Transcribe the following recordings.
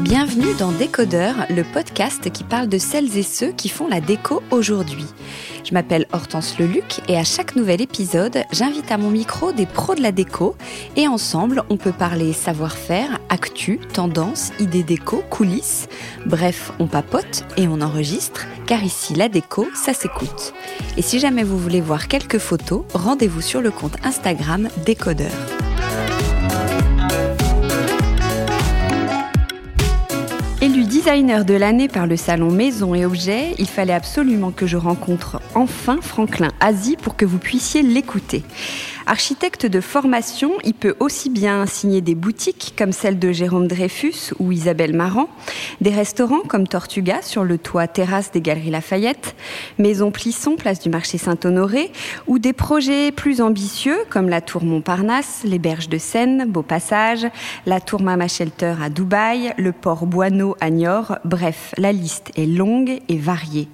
Bienvenue dans Décodeur, le podcast qui parle de celles et ceux qui font la déco aujourd'hui. Je m'appelle Hortense Leluc et à chaque nouvel épisode, j'invite à mon micro des pros de la déco et ensemble, on peut parler savoir-faire, actu, tendance, idées déco, coulisses. Bref, on papote et on enregistre car ici, la déco, ça s'écoute. Et si jamais vous voulez voir quelques photos, rendez-vous sur le compte Instagram Décodeur. Designer de l'année par le salon Maison et Objets, il fallait absolument que je rencontre enfin Franklin Asie pour que vous puissiez l'écouter. Architecte de formation, il peut aussi bien signer des boutiques comme celle de Jérôme Dreyfus ou Isabelle Marant, des restaurants comme Tortuga sur le toit terrasse des Galeries Lafayette, Maison Plisson, place du marché Saint-Honoré, ou des projets plus ambitieux comme la tour Montparnasse, les berges de Seine, Beau Passage, la tour Mama Shelter à Dubaï, le port Boineau à Niort, bref, la liste est longue et variée.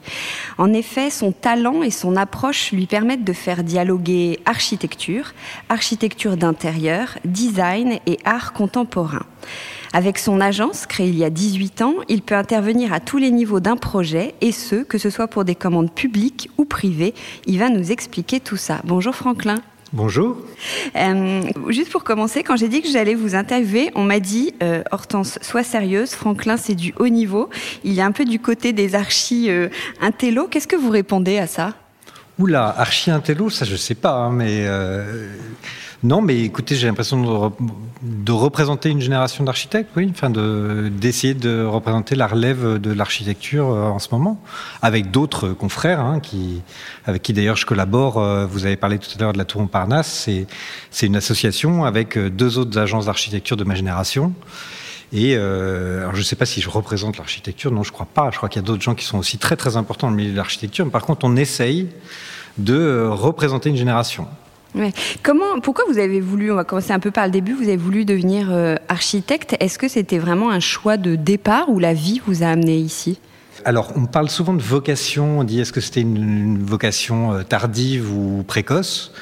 En effet, son talent et son approche lui permettent de faire dialoguer architecture, architecture, d'intérieur, design et art contemporain. Avec son agence, créée il y a 18 ans, il peut intervenir à tous les niveaux d'un projet, et ce, que ce soit pour des commandes publiques ou privées. Il va nous expliquer tout ça. Bonjour Franklin. Bonjour. Euh, juste pour commencer, quand j'ai dit que j'allais vous interviewer, on m'a dit euh, Hortense, sois sérieuse, Franklin c'est du haut niveau, il est un peu du côté des archis euh, intello. Qu'est-ce que vous répondez à ça? Oula, archi intello, ça je sais pas, hein, mais euh, non, mais écoutez, j'ai l'impression de, représenter une génération d'architectes, oui, enfin d'essayer de, représenter la relève de l'architecture euh, en ce moment, avec d'autres confrères, hein, avec qui d'ailleurs je collabore. Euh, vous avez parlé tout à l'heure de la Tour Montparnasse, c'est une association avec deux autres agences d'architecture de ma génération. Et euh, alors je ne sais pas si je représente l'architecture, non, je crois pas. Je crois qu'il y a d'autres gens qui sont aussi très très importants dans le milieu de l'architecture. Mais par contre, on essaye de euh, représenter une génération. Ouais. Comment, pourquoi vous avez voulu, on va commencer un peu par le début, vous avez voulu devenir euh, architecte? Est-ce que c'était vraiment un choix de départ ou la vie vous a amené ici? Alors, on parle souvent de vocation. On dit est-ce que c'était une, vocation tardive ou précoce?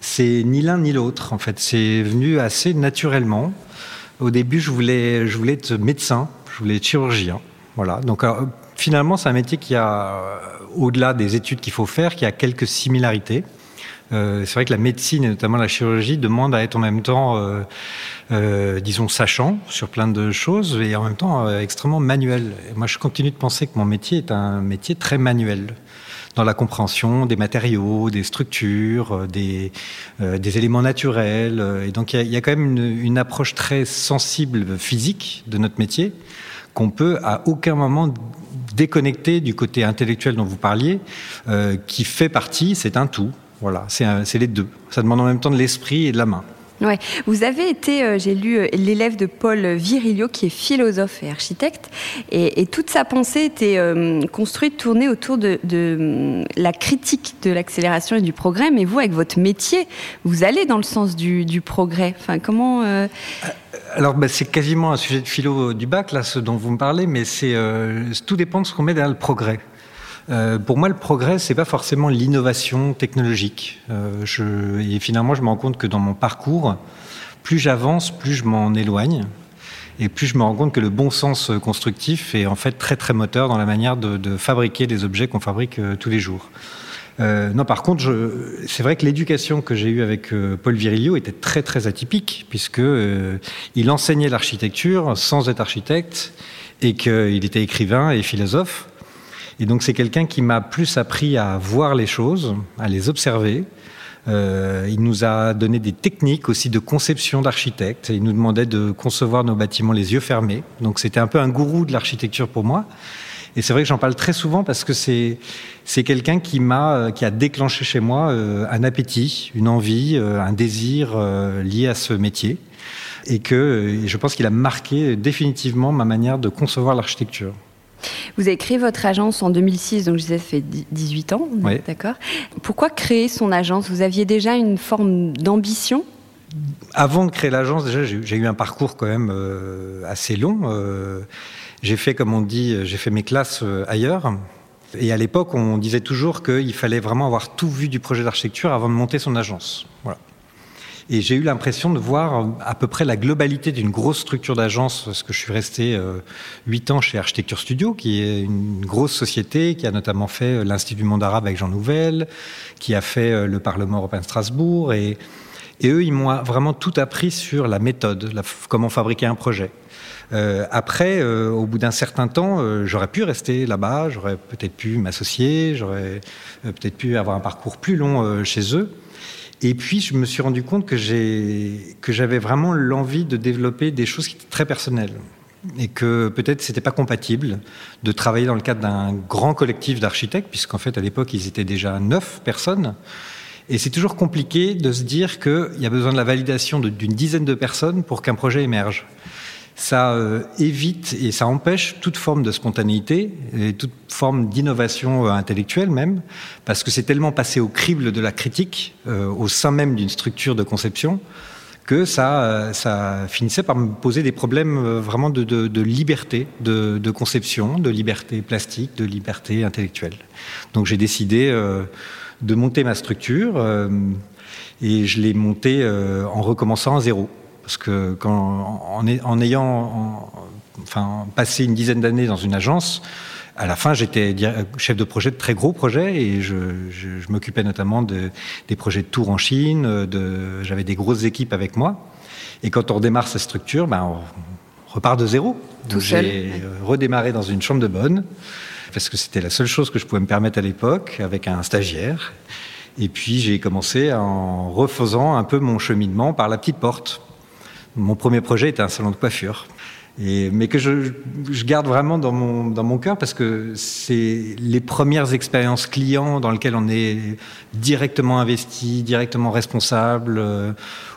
C'est ni l'un ni l'autre. En fait, c'est venu assez naturellement. Au début, je voulais, je voulais être médecin, je voulais être chirurgien. Voilà. Donc, finalement, c'est un métier qui a, au-delà des études qu'il faut faire, qui a quelques similarités. Euh, c'est vrai que la médecine et notamment la chirurgie demandent à être en même temps, euh, euh, disons, sachant sur plein de choses et en même temps extrêmement manuel. moi, je continue de penser que mon métier est un métier très manuel dans la compréhension des matériaux, des structures, des, des éléments naturels. Et donc, il y, a quand même une, approche très sensible physique de notre métier qu'on peut à aucun moment déconnecter du côté intellectuel dont vous parliez, euh, qui fait partie, c'est un tout. Voilà, c'est les deux. Ça demande en même temps de l'esprit et de la main. Ouais. Vous avez été, euh, j'ai lu, euh, l'élève de Paul Virilio, qui est philosophe et architecte, et, toute sa pensée était construite, tournée autour de, de, la critique de l'accélération et du progrès. Mais vous, avec votre métier, vous allez dans le sens du, progrès. Enfin, comment alors, bah, c'est quasiment un sujet de philo du bac, là, ce dont vous me parlez, mais c'est euh, tout dépend de ce qu'on met derrière le progrès. Euh, pour moi, le progrès, c'est pas forcément l'innovation technologique. Euh, et finalement, je me rends compte que dans mon parcours, plus j'avance, plus je m'en éloigne, et plus je me rends compte que le bon sens constructif est en fait très très moteur dans la manière de, fabriquer des objets qu'on fabrique tous les jours. Euh, non, par contre, c'est vrai que l'éducation que j'ai eue avec euh, Paul Virilio était très très atypique, puisque euh, il enseignait l'architecture sans être architecte et qu'il était écrivain et philosophe. Et donc c'est quelqu'un qui m'a plus appris à voir les choses, à les observer. il nous a donné des techniques aussi de conception d'architecte. Il nous demandait de concevoir nos bâtiments les yeux fermés. Donc c'était un peu un gourou de l'architecture pour moi. Et c'est vrai que j'en parle très souvent parce que c'est c'est quelqu'un qui m'a euh, qui a déclenché chez moi euh, un appétit, une envie, euh, un désir lié à ce métier et que je pense qu'il a marqué définitivement ma manière de concevoir l'architecture. Vous avez créé votre agence en 2006, donc je disais, ça fait 18 ans, oui. d'accord. Pourquoi créer son agence? Vous aviez déjà une forme d'ambition? Avant de créer l'agence, déjà, j'ai eu un parcours quand même assez long. J'ai fait, comme on dit, j'ai fait mes classes euh, ailleurs. Et à l'époque, on disait toujours qu'il fallait vraiment avoir tout vu du projet d'architecture avant de monter son agence. Voilà. Et j'ai eu l'impression de voir à peu près la globalité d'une grosse structure d'agence, parce que je suis resté euh, huit ans chez Architecture Studio, qui est une grosse société qui a notamment fait euh, l'Institut du monde arabe avec Jean Nouvel, qui a fait euh, le Parlement européen de Strasbourg. Et, eux, ils m'ont vraiment tout appris sur la méthode, comment fabriquer un projet. Euh, après, euh, au bout d'un certain temps, euh, j'aurais pu rester là-bas, j'aurais peut-être pu m'associer, j'aurais peut-être pu avoir un parcours plus long chez eux. Et puis, je me suis rendu compte que j'avais vraiment l'envie de développer des choses qui étaient très personnelles et que peut-être c'était pas compatible de travailler dans le cadre d'un grand collectif d'architectes, puisqu'en fait à l'époque ils étaient déjà neuf personnes. Et c'est toujours compliqué de se dire qu'il y a besoin de la validation d'une dizaine de personnes pour qu'un projet émerge ça euh, évite et ça empêche toute forme de spontanéité et toute forme d'innovation euh, intellectuelle même, parce que c'est tellement passé au crible de la critique euh, au sein même d'une structure de conception que ça, finissait par me poser des problèmes vraiment de, liberté de, conception, de liberté plastique, de liberté intellectuelle. Donc j'ai décidé de monter ma structure et je l'ai montée en recommençant à zéro. Parce que quand, en, ayant enfin, passé une dizaine d'années dans une agence, à la fin, j'étais chef de projet de très gros projets et je, m'occupais notamment de, des projets de tour en Chine. j'avais des grosses équipes avec moi. Et quand on redémarre sa structure, ben, on repart de zéro. J'ai redémarré dans une chambre de bonne parce que c'était la seule chose que je pouvais me permettre à l'époque avec un stagiaire. Et puis j'ai commencé en refaisant un peu mon cheminement par la petite porte. Mon premier projet était un salon de coiffure. Mais que je, garde vraiment dans mon, cœur parce que c'est les premières expériences clients dans lesquelles on est directement investi, directement responsable, euh,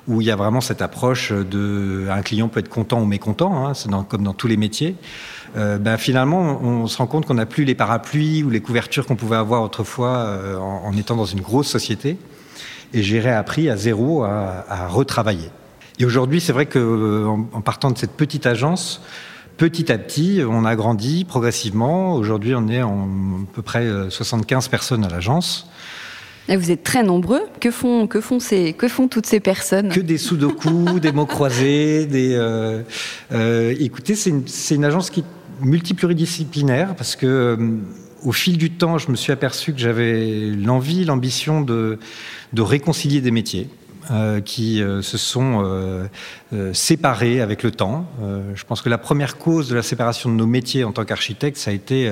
où il y a vraiment cette approche de un client peut être content ou mécontent, hein, c'est comme dans tous les métiers. Euh, ben finalement, on, se rend compte qu'on n'a plus les parapluies ou les couvertures qu'on pouvait avoir autrefois euh, en, étant dans une grosse société. Et j'ai réappris à zéro à retravailler. Et aujourd'hui, c'est vrai qu'en euh, en partant de cette petite agence, petit à petit, on a grandi progressivement. Aujourd'hui, on est en à peu près 75 euh, personnes à l'agence. Vous êtes très nombreux. Que font, que font, ces, que font toutes ces personnes? Que des sudoku, des mots croisés. Des, euh, euh, écoutez, c'est une, une, agence qui est multipluridisciplinaire parce que euh, au fil du temps, je me suis aperçu que j'avais l'envie, l'ambition de, de réconcilier des métiers. Euh, qui euh, se sont euh, séparés avec le temps. je pense que la première cause de la séparation de nos métiers en tant qu'architecte, ça a été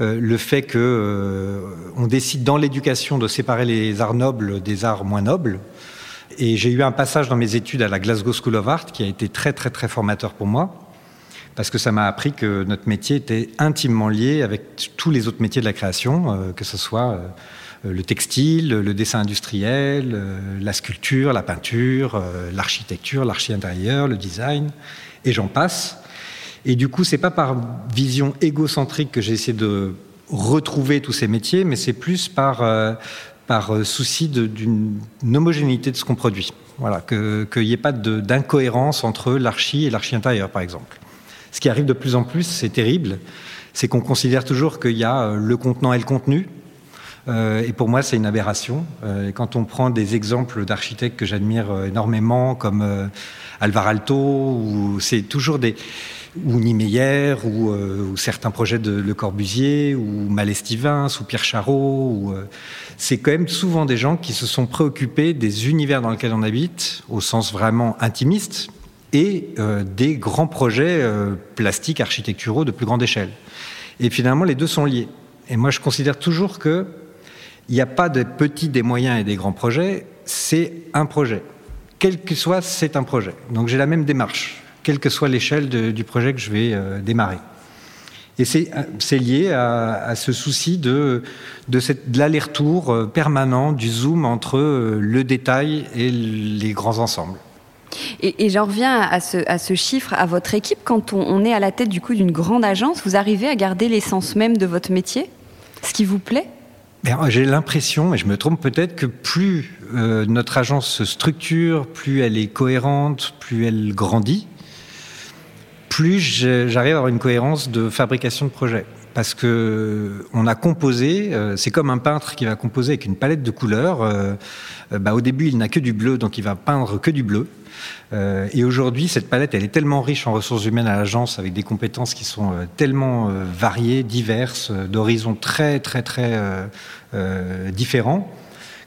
le fait que on décide dans l'éducation de séparer les arts nobles des arts moins nobles. Et j'ai eu un passage dans mes études à la Glasgow School of Art qui a été très très très formateur pour moi parce que ça m'a appris que notre métier était intimement lié avec tous les autres métiers de la création, que ce soit euh, le textile, le dessin industriel, euh, la sculpture, la peinture, euh, l'architecture, l'archi intérieur, le design, et j'en passe. Et du coup, c'est pas par vision égocentrique que j'ai essayé de retrouver tous ces métiers, mais c'est plus par, par souci d'une homogénéité de ce qu'on produit. Voilà, qu'il n'y ait pas d'incohérence entre l'archi et l'archi intérieur, par exemple. Ce qui arrive de plus en plus, c'est terrible, c'est qu'on considère toujours qu'il y a le contenant et le contenu, euh, et pour moi, c'est une aberration. Euh, quand on prend des exemples d'architectes que j'admire euh, énormément, comme Alvar Alto, ou c'est toujours des ou Niemeyer, ou, ou, certains projets de Le Corbusier, ou Malestivins, ou Pierre Charot. c'est quand même souvent des gens qui se sont préoccupés des univers dans lesquels on habite, au sens vraiment intimiste, et des grands projets plastiques, architecturaux de plus grande échelle. Et finalement, les deux sont liés. Et moi, je considère toujours que il n'y a pas de petits, des moyens et des grands projets, c'est un projet. Quel que soit, c'est un projet. Donc j'ai la même démarche, quelle que soit l'échelle du projet que je vais euh, démarrer. Et c'est euh, lié à, ce souci de, de, de l'aller-retour euh, permanent, du zoom entre le détail et les grands ensembles. Et, j'en reviens à ce, chiffre, à votre équipe. Quand on, est à la tête du coup d'une grande agence, vous arrivez à garder l'essence même de votre métier, ce qui vous plaît? J'ai l'impression, et je me trompe peut-être, que plus euh, notre agence se structure, plus elle est cohérente, plus elle grandit, plus j'arrive à avoir une cohérence de fabrication de projet. Parce que on a composé, euh, c'est comme un peintre qui va composer avec une palette de couleurs. Euh, euh, bah, au début, il n'a que du bleu, donc il va peindre que du bleu. et aujourd'hui, cette palette, elle est tellement riche en ressources humaines à l'agence, avec des compétences qui sont tellement variées, diverses, d'horizons très, très, très différents,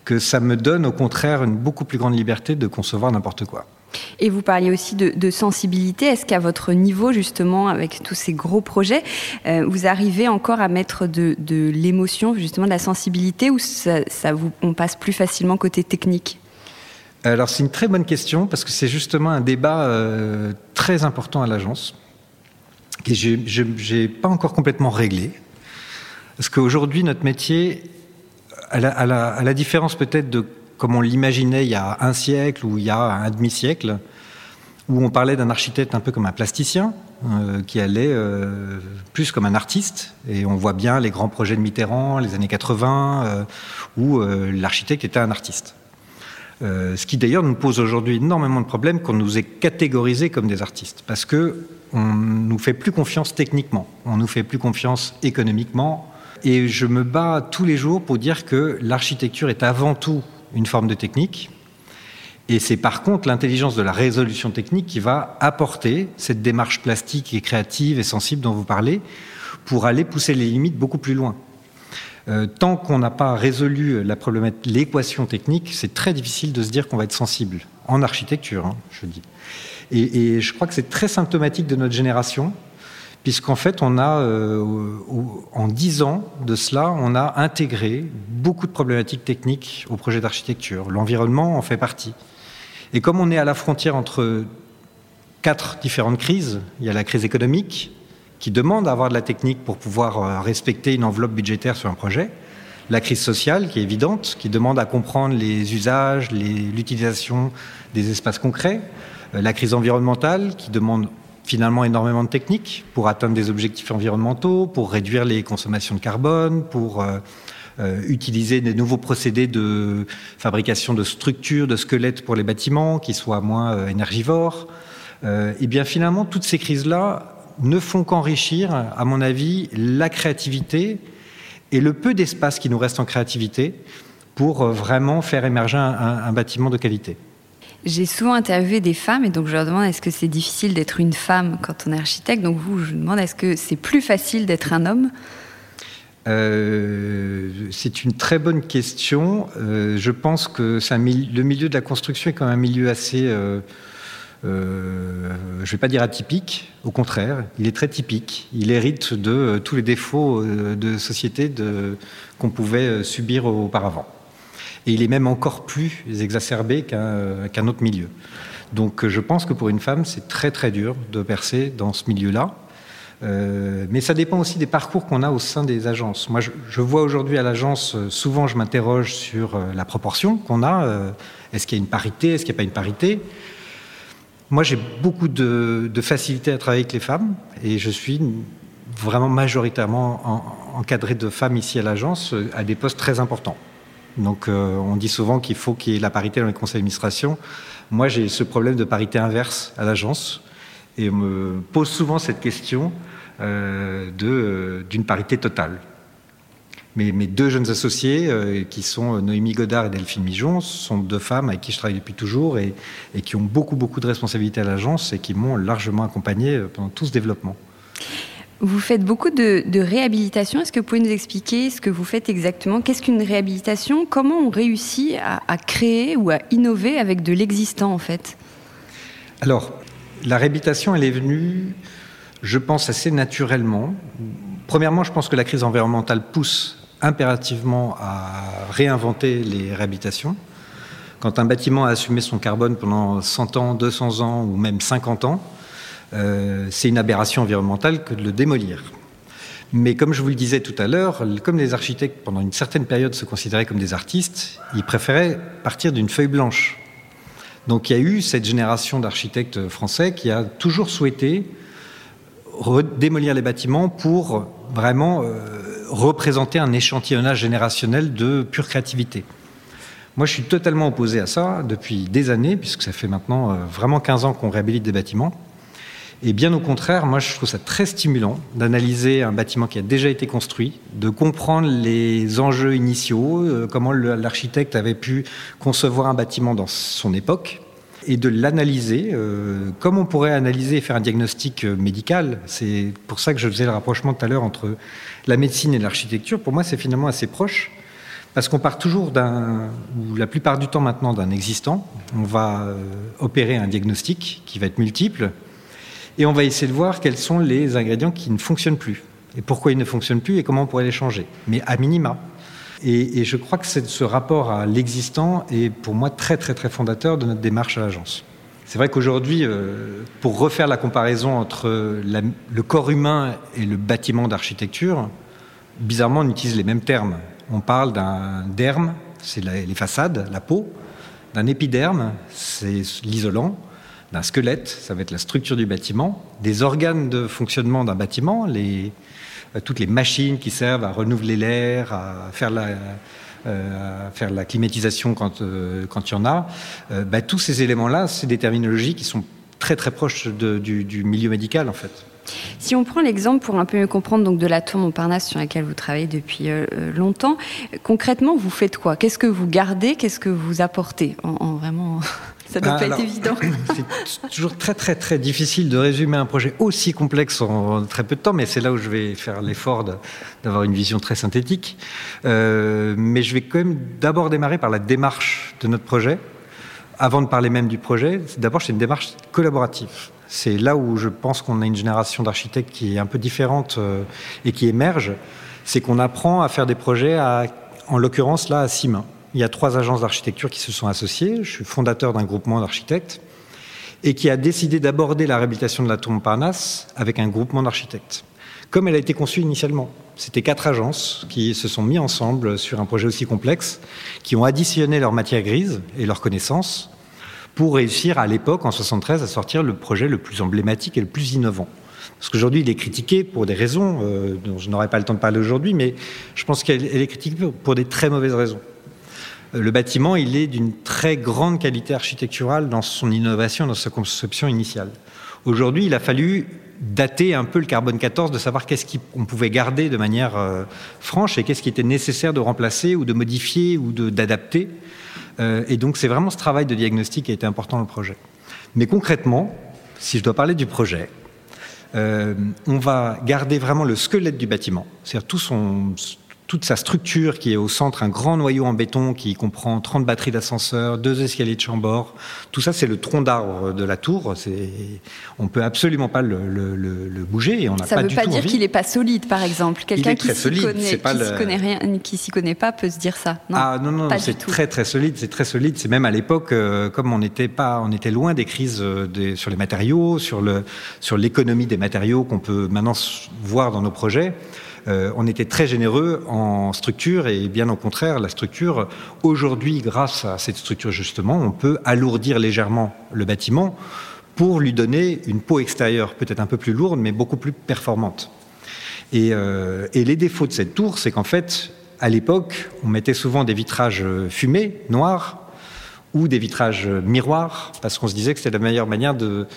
que ça me donne au contraire une beaucoup plus grande liberté de concevoir n'importe quoi. Et vous parliez aussi de, sensibilité. Est-ce qu'à votre niveau, justement, avec tous ces gros projets, euh, vous arrivez encore à mettre de, l'émotion, justement, de la sensibilité, ou on passe plus facilement côté technique? Alors, c'est une très bonne question, parce que c'est justement un débat euh, très important à l'agence, que je n'ai pas encore complètement réglé. Parce qu'aujourd'hui, notre métier, à la différence peut-être de comme on l'imaginait il y a un siècle ou il y a un demi-siècle, où on parlait d'un architecte un peu comme un plasticien, euh, qui allait euh, plus comme un artiste. Et on voit bien les grands projets de Mitterrand, les années 80, euh, où l'architecte était un artiste. ce qui d'ailleurs nous pose aujourd'hui énormément de problèmes qu'on nous ait catégorisés comme des artistes, parce que on nous fait plus confiance techniquement, on nous fait plus confiance économiquement. Et je me bats tous les jours pour dire que l'architecture est avant tout une forme de technique. Et c'est par contre l'intelligence de la résolution technique qui va apporter cette démarche plastique et créative et sensible dont vous parlez pour aller pousser les limites beaucoup plus loin. Euh, tant qu'on n'a pas résolu l'équation technique, c'est très difficile de se dire qu'on va être sensible, en architecture, hein, je dis. et, je crois que c'est très symptomatique de notre génération, puisqu'en fait, on a, euh, en dix ans de cela, on a intégré beaucoup de problématiques techniques au projet d'architecture. L'environnement en fait partie. Et comme on est à la frontière entre quatre différentes crises, il y a la crise économique, qui demande à avoir de la technique pour pouvoir euh, respecter une enveloppe budgétaire sur un projet, la crise sociale, qui est évidente, qui demande à comprendre les usages, l'utilisation des espaces concrets, euh, la crise environnementale, qui demande finalement énormément de techniques pour atteindre des objectifs environnementaux, pour réduire les consommations de carbone, pour euh, euh, utiliser des nouveaux procédés de fabrication de structures, de squelettes pour les bâtiments qui soient moins euh, énergivores. et bien finalement, toutes ces crises-là ne font qu'enrichir, à mon avis, la créativité et le peu d'espace qui nous reste en créativité pour vraiment faire émerger un bâtiment de qualité. J'ai souvent interviewé des femmes et donc je leur demande est-ce que c'est difficile d'être une femme quand on est architecte? Donc vous, je vous demande est-ce que c'est plus facile d'être un homme? Euh, c'est une très bonne question. Euh, je pense que le milieu de la construction est quand même un milieu assez, euh, je ne vais pas dire atypique, au contraire, il est très typique. Il hérite de tous les défauts de société qu'on pouvait subir auparavant et il est même encore plus exacerbé qu'un autre milieu. Donc je pense que pour une femme, c'est très très dur de percer dans ce milieu-là. Euh, mais ça dépend aussi des parcours qu'on a au sein des agences. Moi, je, vois aujourd'hui à l'agence, souvent je m'interroge sur euh, la proportion qu'on a. Euh, est-ce qu'il y a une parité? Est-ce qu'il n'y a pas une parité? Moi, j'ai beaucoup de, facilité à travailler avec les femmes et je suis vraiment majoritairement encadré de femmes ici à l'agence à des postes très importants. Donc euh, on dit souvent qu'il faut qu'il y ait la parité dans les conseils d'administration. Moi, j'ai ce problème de parité inverse à l'agence et on me pose souvent cette question euh, euh, d'une parité totale. Mes, mes, deux jeunes associés, qui sont Noémie Godard et Delphine Mijon, sont deux femmes avec qui je travaille depuis toujours et, et qui ont beaucoup, beaucoup de responsabilités à l'agence et qui m'ont largement accompagné pendant tout ce développement. Vous faites beaucoup de, réhabilitation. Est-ce que vous pouvez nous expliquer ce que vous faites exactement? Qu'est-ce qu'une réhabilitation? Comment on réussit à, créer ou à innover avec de l'existant en fait? Alors, la réhabilitation, elle est venue, je pense, assez naturellement. Premièrement, je pense que la crise environnementale pousse impérativement à réinventer les réhabilitations. Quand un bâtiment a assumé son carbone pendant 100 ans, 200 ans ou même 50 ans, euh, c'est une aberration environnementale que de le démolir. Mais comme je vous le disais tout à l'heure, comme les architectes, pendant une certaine période, se considéraient comme des artistes, ils préféraient partir d'une feuille blanche. Donc il y a eu cette génération d'architectes français qui a toujours souhaité démolir les bâtiments pour vraiment euh, représenter un échantillonnage générationnel de pure créativité. Moi, je suis totalement opposé à ça depuis des années, puisque ça fait maintenant euh, vraiment 15 ans qu'on réhabilite des bâtiments. Et bien au contraire, moi je trouve ça très stimulant d'analyser un bâtiment qui a déjà été construit, de comprendre les enjeux initiaux, euh, comment l'architecte avait pu concevoir un bâtiment dans son époque, et de l'analyser euh, comme on pourrait analyser et faire un diagnostic euh, médical. C'est pour ça que je faisais le rapprochement tout à l'heure entre la médecine et l'architecture. Pour moi, c'est finalement assez proche. Parce qu'on part toujours ou la plupart du temps maintenant, d'un existant. On va opérer un diagnostic qui va être multiple, et on va essayer de voir quels sont les ingrédients qui ne fonctionnent plus, et pourquoi ils ne fonctionnent plus, et comment on pourrait les changer, mais à minima. Et, je crois que ce rapport à l'existant est pour moi très très très fondateur de notre démarche à l'agence. C'est vrai qu'aujourd'hui, euh, pour refaire la comparaison entre le corps humain et le bâtiment d'architecture, bizarrement on utilise les mêmes termes. On parle d'un derme, c'est les façades, la peau, d'un épiderme, c'est l'isolant, d'un squelette, ça va être la structure du bâtiment, des organes de fonctionnement d'un bâtiment, euh, toutes les machines qui servent à renouveler l'air, à faire la, euh, climatisation quand, euh, quand il y en a. Bah, tous ces éléments-là, c'est des terminologies qui sont très très proches du, du milieu médical en fait. Si on prend l'exemple pour un peu mieux comprendre donc de la tour Montparnasse sur laquelle vous travaillez depuis longtemps, concrètement vous faites quoi? Qu'est-ce que vous gardez? Qu'est-ce que vous apportez? En vraiment ça ne doit pas être évident. C'est toujours très très très difficile de résumer un projet aussi complexe en très peu de temps, mais c'est là où je vais faire l'effort d'avoir une vision très synthétique. Euh, mais je vais quand même d'abord démarrer par la démarche de notre projet. Avant de parler même du projet, d'abord c'est une démarche collaborative. C'est là où je pense qu'on a une génération d'architectes qui est un peu différente euh, et qui émerge. C'est qu'on apprend à faire des projets, à, en l'occurrence là, à six mains. Il y a trois agences d'architecture qui se sont associées. Je suis fondateur d'un groupement d'architectes et qui a décidé d'aborder la réhabilitation de la tour Montparnasse avec un groupement d'architectes. Comme elle a été conçue initialement. C'était quatre agences qui se sont mis ensemble sur un projet aussi complexe, qui ont additionné leur matière grise et leurs connaissances pour réussir à l'époque, en 73, à sortir le projet le plus emblématique et le plus innovant. Parce qu'aujourd'hui, il est critiqué pour des raisons euh, dont je n'aurai pas le temps de parler aujourd'hui, mais je pense qu'elle est critiquée pour des très mauvaises raisons. Euh, le bâtiment, il est d'une très grande qualité architecturale dans son innovation, dans sa conception initiale. Aujourd'hui, il a fallu dater un peu le carbone 14, de savoir qu'est-ce qu'on pouvait garder de manière euh, franche et qu'est-ce qui était nécessaire de remplacer ou de modifier ou d'adapter. Euh, et donc, c'est vraiment ce travail de diagnostic qui a été important dans le projet. Mais concrètement, si je dois parler du projet, on va garder vraiment le squelette du bâtiment, c'est-à-dire tout son, toute sa structure qui est au centre, un grand noyau en béton qui comprend 30 batteries d'ascenseurs, deux escaliers de chambord. Tout ça, c'est le tronc d'arbre de la tour. On peut absolument pas le, bouger et on pas Ça ne veut pas dire qu'il n'est pas solide, par exemple. Quelqu'un qui s'y connaît, qui connaît rien, qui s'y connaît pas, peut se dire ça. Non, ah non non, c'est très très solide. C'est très solide. C'est même à l'époque, euh, comme on n'était pas, on était loin des crises euh, des, sur les matériaux, sur le sur l'économie des matériaux qu'on peut maintenant voir dans nos projets. Euh, on était très généreux en structure et bien au contraire, la structure, aujourd'hui, grâce à cette structure justement, on peut alourdir légèrement le bâtiment pour lui donner une peau extérieure peut-être un peu plus lourde mais beaucoup plus performante. Et, euh, les défauts de cette tour, c'est qu'en fait, à l'époque, on mettait souvent des vitrages fumés, noirs, ou des vitrages miroirs, parce qu'on se disait que c'était la meilleure manière de,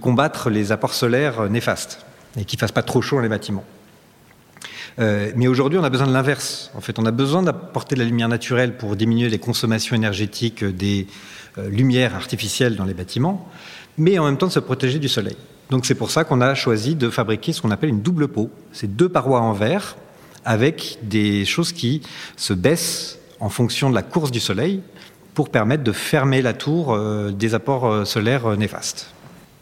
combattre les apports solaires néfastes et qu'il ne fasse pas trop chaud dans les bâtiments. Euh, mais aujourd'hui, on a besoin de l'inverse. En fait, on a besoin d'apporter de la lumière naturelle pour diminuer les consommations énergétiques des euh, lumières artificielles dans les bâtiments, mais en même temps de se protéger du soleil. Donc c'est pour ça qu'on a choisi de fabriquer ce qu'on appelle une double peau. C'est deux parois en verre avec des choses qui se baissent en fonction de la course du soleil pour permettre de fermer la tour euh, des apports solaires néfastes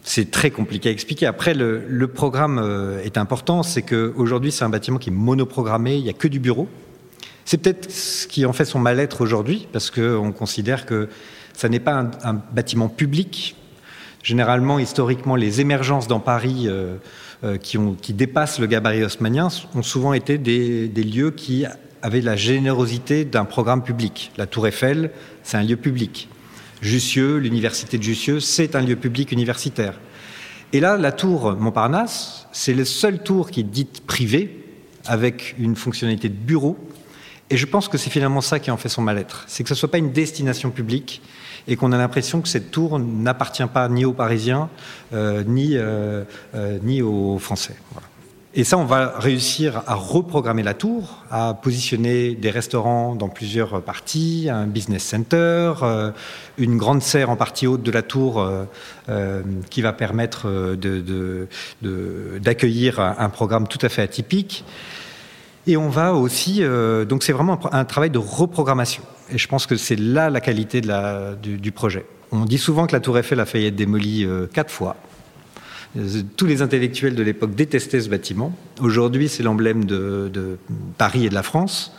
c'est très compliqué à expliquer. Après, le, programme euh, est important, c'est qu'aujourd'hui, c'est un bâtiment qui est monoprogrammé, il n'y a que du bureau. C'est peut-être ce qui en fait son mal-être aujourd'hui, parce qu'on considère que ça n'est pas un, bâtiment public. Généralement, historiquement, les émergences dans Paris euh, euh, qui, dépassent le gabarit haussmannien ont souvent été des, des lieux qui avaient la générosité d'un programme public. La Tour Eiffel, c'est un lieu public. Jussieu, l'université de Jussieu, c'est un lieu public universitaire. Et là, la tour Montparnasse, c'est le seul tour qui est dite privée, avec une fonctionnalité de bureau, Et je pense que c'est finalement ça qui en fait son mal-être. C'est que ce ne soit pas une destination publique et qu'on a l'impression que cette tour n'appartient pas ni aux Parisiens, euh, ni, euh, euh, ni aux Français. Et ça, on va réussir à reprogrammer la tour, à positionner des restaurants dans plusieurs parties, un business center, une grande serre en partie haute de la tour qui va permettre d'accueillir un programme tout à fait atypique. Et on va aussi, euh, donc c'est vraiment un, travail de reprogrammation. Et je pense que c'est là la qualité la, du, projet. On dit souvent que la Tour Eiffel a failli être démolie euh, quatre fois. Euh, tous les intellectuels de l'époque détestaient ce bâtiment. Aujourd'hui, c'est l'emblème de, Paris et de la France.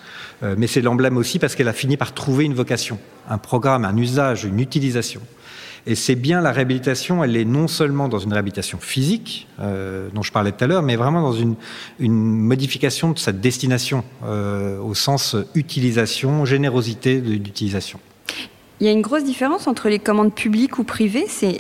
mais c'est l'emblème aussi parce qu'elle a fini par trouver une vocation, un programme, un usage, une utilisation. Et c'est bien la réhabilitation, elle est non seulement dans une réhabilitation physique, euh, dont je parlais tout à l'heure, mais vraiment dans une, modification de sa destination, euh, au sens utilisation, générosité d'utilisation. Il y a une grosse différence entre les commandes publiques ou privées. C'est,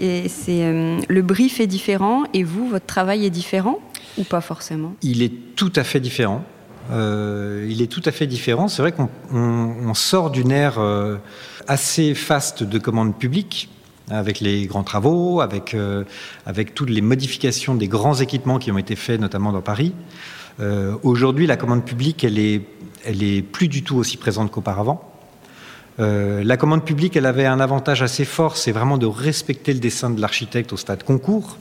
euh, le brief est différent et vous, votre travail est différent ou pas forcément? Il est tout à fait différent. il est tout à fait différent. C'est vrai qu'on sort d'une ère assez faste de commandes publiques avec les grands travaux, avec, euh, toutes les modifications des grands équipements qui ont été faits, notamment dans Paris. Euh, aujourd'hui, la commande publique, elle est, elle est plus du tout aussi présente qu'auparavant. Euh, la commande publique, elle avait un avantage assez fort, c'est vraiment de respecter le dessin de l'architecte au stade concours.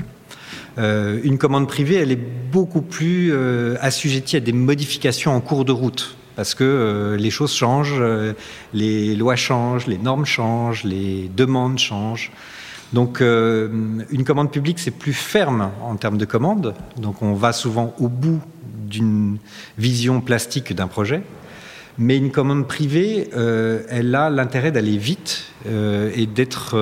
une commande privée, elle est beaucoup plus assujettie à des modifications en cours de route parce que euh, les choses changent, euh, les lois changent, les normes changent, les demandes changent. Donc euh, une commande publique, c'est plus ferme en termes de commande. Donc on va souvent au bout d'une vision plastique d'un projet. Mais une commande privée, elle a l'intérêt d'aller vite et d'être,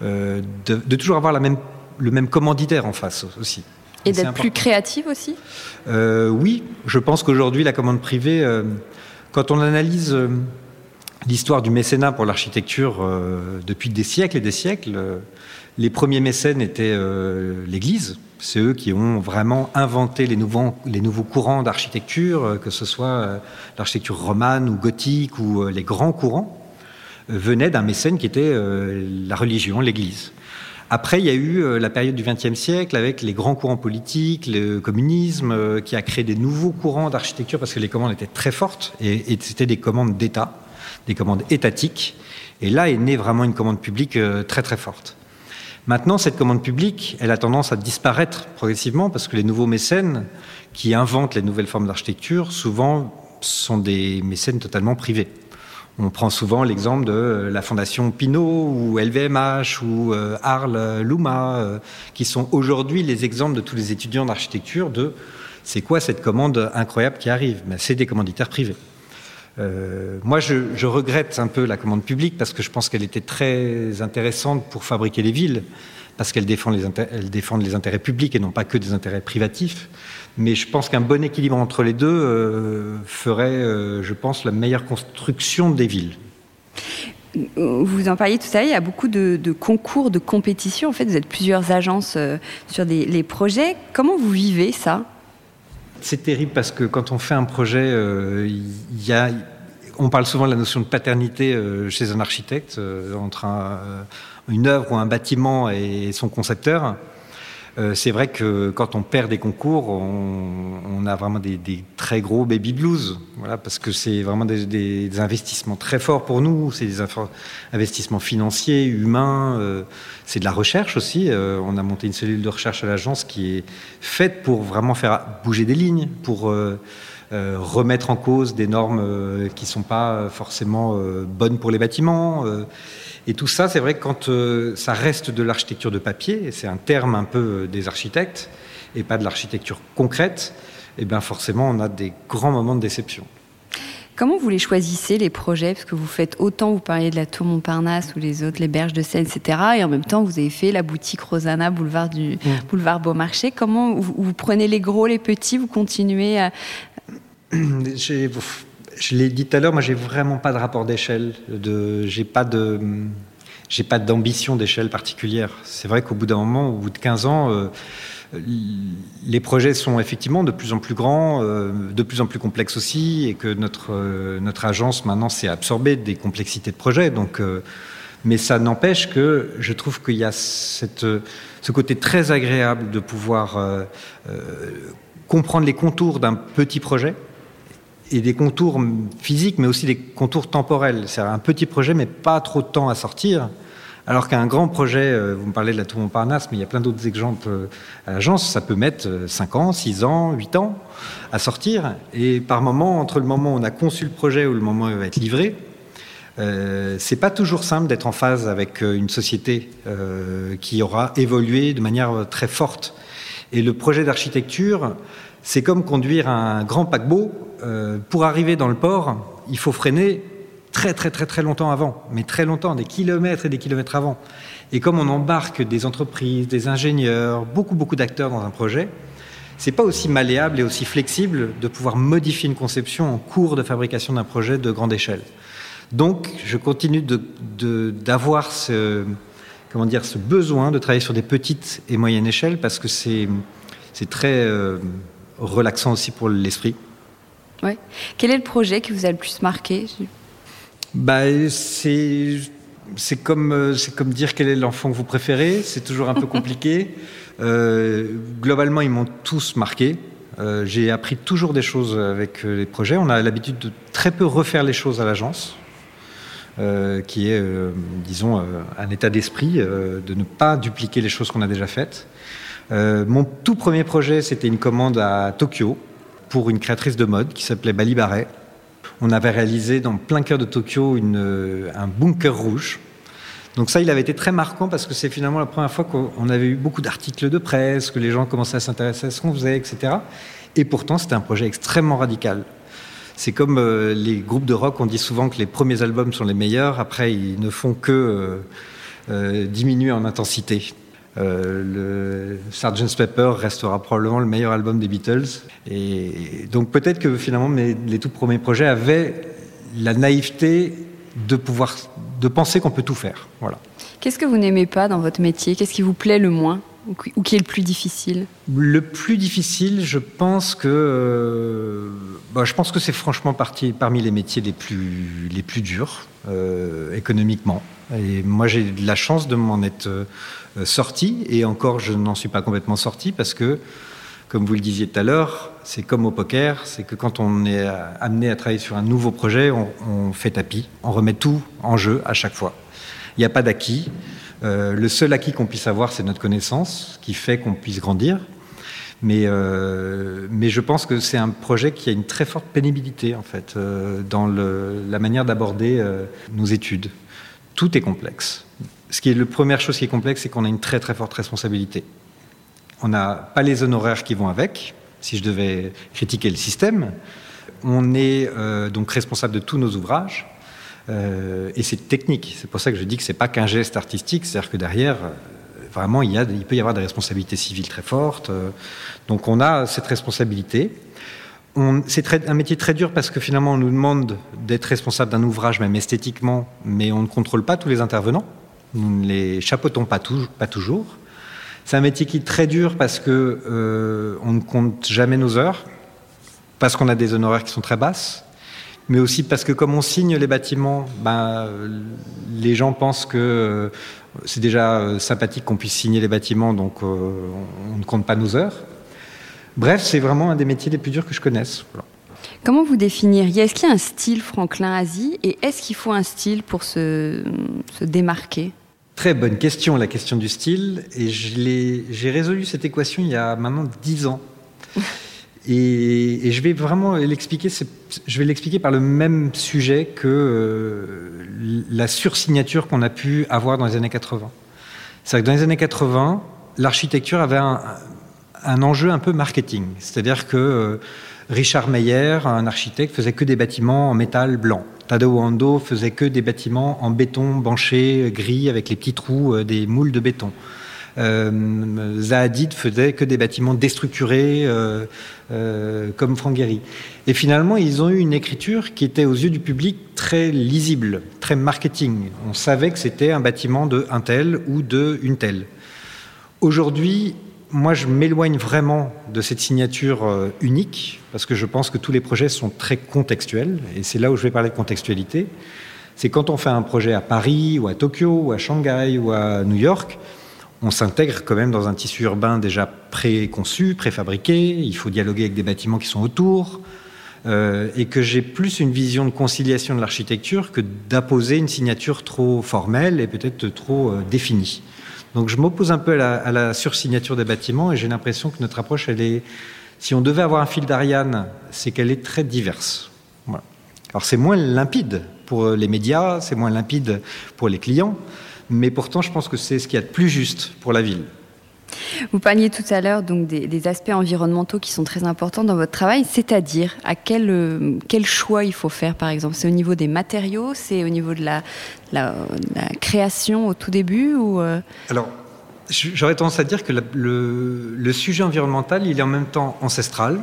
de, de, toujours avoir la même, le même commanditaire en face aussi. Et d'être plus créative aussi? Euh, Oui, je pense qu'aujourd'hui, la commande privée, euh, quand on analyse euh, l'histoire du mécénat pour l'architecture depuis des siècles et des siècles, les premiers mécènes étaient l'Église. C'est eux qui ont vraiment inventé les nouveaux, courants d'architecture, que ce soit l'architecture romane ou gothique ou les grands courants, venaient d'un mécène qui était la religion, l'Église. Après, il y a eu euh, la période du XXe siècle avec les grands courants politiques, le communisme, euh, qui a créé des nouveaux courants d'architecture parce que les commandes étaient très fortes et, c'était des commandes d'État, des commandes étatiques. Et là est née vraiment une commande publique euh, très très forte. Maintenant, cette commande publique, elle a tendance à disparaître progressivement parce que les nouveaux mécènes qui inventent les nouvelles formes d'architecture, souvent, sont des mécènes totalement privés. On prend souvent l'exemple de euh, la Fondation Pinault ou LVMH ou euh, Arles Luma, euh, qui sont aujourd'hui les exemples de tous les étudiants d'architecture de c'est quoi cette commande incroyable qui arrive? Ben, C'est des commanditaires privés. Moi, je, regrette un peu la commande publique parce que je pense qu'elle était très intéressante pour fabriquer les villes, parce qu'elle défend les, défendent les intérêts publics et non pas que des intérêts privatifs. Mais je pense qu'un bon équilibre entre les deux euh, ferait, euh, je pense, la meilleure construction des villes. Vous en parliez tout à l'heure, il y a beaucoup de, concours, de compétitions. En fait, vous êtes plusieurs agences euh, sur les projets. Comment vous vivez ça? C'est terrible parce que quand on fait un projet, il y a, on parle souvent de la notion de paternité chez un architecte, entre une œuvre ou un bâtiment et son concepteur. Euh, c'est vrai que quand on perd des concours, on, a vraiment des, très gros baby blues, voilà, parce que c'est vraiment des, investissements très forts pour nous. C'est des investissements financiers, humains. Euh, c'est de la recherche aussi. Euh, on a monté une cellule de recherche à l'agence qui est faite pour vraiment faire bouger des lignes, pour remettre en cause des normes qui ne sont pas forcément bonnes pour les bâtiments. Et tout ça, c'est vrai que quand euh, ça reste de l'architecture de papier, c'est un terme un peu euh, des architectes, et pas de l'architecture concrète, et eh bien forcément, on a des grands moments de déception. Comment vous les choisissez, les projets? Parce que vous faites autant, vous parliez de la Tour Montparnasse ou les autres, les berges de Seine, etc. Et en même temps, vous avez fait la boutique Rosanna, boulevard, du, mmh. boulevard Beaumarchais. Comment vous, prenez les gros, les petits, vous continuez à je l'ai dit tout à l'heure, moi j'ai vraiment pas de rapport d'échelle, de, j'ai pas d'ambition d'échelle particulière. C'est vrai qu'au bout d'un moment, au bout de 15 ans, euh, les projets sont effectivement de plus en plus grands, de plus en plus complexes aussi, et que notre, notre agence maintenant s'est absorbée des complexités de projets. Donc, mais ça n'empêche que je trouve qu'il y a ce côté très agréable de pouvoir comprendre les contours d'un petit projet et des contours physiques, mais aussi des contours temporels. C'est un petit projet, mais pas trop de temps à sortir. Alors qu'un grand projet, euh, vous me parlez de la Tour Montparnasse, mais il y a plein d'autres exemples euh, à l'agence, ça peut mettre 5 euh, ans, 6 ans, 8 ans à sortir. Et par moment, entre le moment où on a conçu le projet ou le moment où il va être livré, c'est pas toujours simple d'être en phase avec une société qui aura évolué de manière très forte. Et le projet d'architecture, c'est comme conduire un grand paquebot. Euh, pour arriver dans le port, il faut freiner très très très très longtemps avant, mais très longtemps, des kilomètres et des kilomètres avant. Et comme on embarque des entreprises, des ingénieurs, beaucoup beaucoup d'acteurs dans un projet, c'est pas aussi malléable et aussi flexible de pouvoir modifier une conception en cours de fabrication d'un projet de grande échelle. Donc, je continue d'avoir ce, besoin de travailler sur des petites et moyennes échelles parce que c'est très euh, relaxant aussi pour l'esprit. Ouais. Quel est le projet qui vous a le plus marqué bah, c'est c'est comme, euh, c'est comme dire quel est l'enfant que vous préférez. C'est toujours un peu compliqué. Euh, globalement, ils m'ont tous marqué. j'ai appris toujours des choses avec les projets. On a l'habitude de très peu refaire les choses à l'agence. Euh, qui est, euh, disons, euh, un état d'esprit de ne pas dupliquer les choses qu'on a déjà faites. mon tout premier projet, c'était une commande à Tokyo pour une créatrice de mode qui s'appelait Bali Barret. On avait réalisé dans plein cœur de Tokyo une, un bunker rouge. Donc ça, il avait été très marquant parce que c'est finalement la première fois qu'on avait eu beaucoup d'articles de presse, que les gens commençaient à s'intéresser à ce qu'on faisait, etc. Et pourtant, c'était un projet extrêmement radical. C'est comme euh, les groupes de rock, on dit souvent que les premiers albums sont les meilleurs, après ils ne font que euh, euh, diminuer en intensité. Le Sgt. Pepper restera probablement le meilleur album des Beatles. Et donc peut-être que finalement les tout premiers projets avaient la naïveté de pouvoir de penser qu'on peut tout faire. Voilà. Qu'est-ce que vous n'aimez pas dans votre métier? Qu'est-ce qui vous plaît le moins ou qui est le plus difficile? Le plus difficile, je pense que, euh, bah, je pense que c'est franchement parti, parmi les métiers les plus, les plus durs euh, économiquement. Et moi, j'ai de la chance de m'en être euh, sorti, et encore, je n'en suis pas complètement sorti parce que, comme vous le disiez tout à l'heure, c'est comme au poker, c'est que quand on est amené à travailler sur un nouveau projet, on, fait tapis, on remet tout en jeu à chaque fois. Il n'y a pas d'acquis. Euh, le seul acquis qu'on puisse avoir, c'est notre connaissance, qui fait qu'on puisse grandir. Mais, euh, je pense que c'est un projet qui a une très forte pénibilité, en fait, euh, dans la manière d'aborder nos études. Tout est complexe. Ce qui est la première chose qui est complexe, c'est qu'on a une très très forte responsabilité. On n'a pas les honoraires qui vont avec, si je devais critiquer le système. On est donc responsable de tous nos ouvrages. Euh, et c'est technique. C'est pour ça que je dis que c'est pas qu'un geste artistique, c'est-à-dire que derrière, euh, vraiment, il, il peut y avoir des responsabilités civiles très fortes. Euh. donc on a cette responsabilité. C'est un métier très dur parce que finalement on nous demande d'être responsable d'un ouvrage, même esthétiquement, mais on ne contrôle pas tous les intervenants. Nous ne les chapeautons pas, toujours. C'est un métier qui est très dur parce que on ne compte jamais nos heures, parce qu'on a des honoraires qui sont très basses, mais aussi parce que comme on signe les bâtiments, ben, les gens pensent que euh, c'est déjà euh, sympathique qu'on puisse signer les bâtiments, donc euh, on ne compte pas nos heures. Bref, c'est vraiment un des métiers les plus durs que je connaisse. Comment vous définiriez Est-ce qu'il y a un style Franklin Asie et est-ce qu'il faut un style pour se démarquer? Très bonne question, la question du style. Et j'ai résolu cette équation il y a maintenant dix ans. Et, je vais vraiment l'expliquer, je vais l'expliquer par le même sujet que euh, la sursignature qu'on a pu avoir dans les années 80. C'est que dans les années 80, l'architecture avait un, enjeu un peu marketing. C'est-à-dire que euh, Richard Meyer, un architecte, faisait que des bâtiments en métal blanc. Tadao Ando faisait que des bâtiments en béton banché gris avec les petits trous euh, des moules de béton. Euh, faisait que des bâtiments déstructurés euh, euh, comme Franck Gehry. Et finalement, ils ont eu une écriture qui était aux yeux du public très lisible, très marketing. On savait que c'était un bâtiment de un tel ou de une telle. Aujourd'hui, moi, je m'éloigne vraiment de cette signature euh, unique, parce que je pense que tous les projets sont très contextuels, et c'est là où je vais parler de contextualité. C'est quand on fait un projet à Paris, ou à Tokyo, ou à Shanghai, ou à New York, on s'intègre quand même dans un tissu urbain déjà préconçu, préfabriqué, il faut dialoguer avec des bâtiments qui sont autour, euh, et que j'ai plus une vision de conciliation de l'architecture que d'apposer une signature trop formelle et peut-être trop euh, définie. Donc je m'oppose un peu à la, sursignature des bâtiments et j'ai l'impression que notre approche, elle est, si on devait avoir un fil d'Ariane, c'est qu'elle est très diverse. Alors c'est moins limpide pour les médias, c'est moins limpide pour les clients, mais pourtant je pense que c'est ce qu'il y a de plus juste pour la ville. Vous parliez tout à l'heure donc des, aspects environnementaux qui sont très importants dans votre travail, c'est-à-dire à quel, euh, quel choix il faut faire par exemple? C'est au niveau des matériaux, c'est au niveau de la, création au tout début? Ou euh? Alors, j'aurais tendance à dire que le, sujet environnemental, il est en même temps ancestral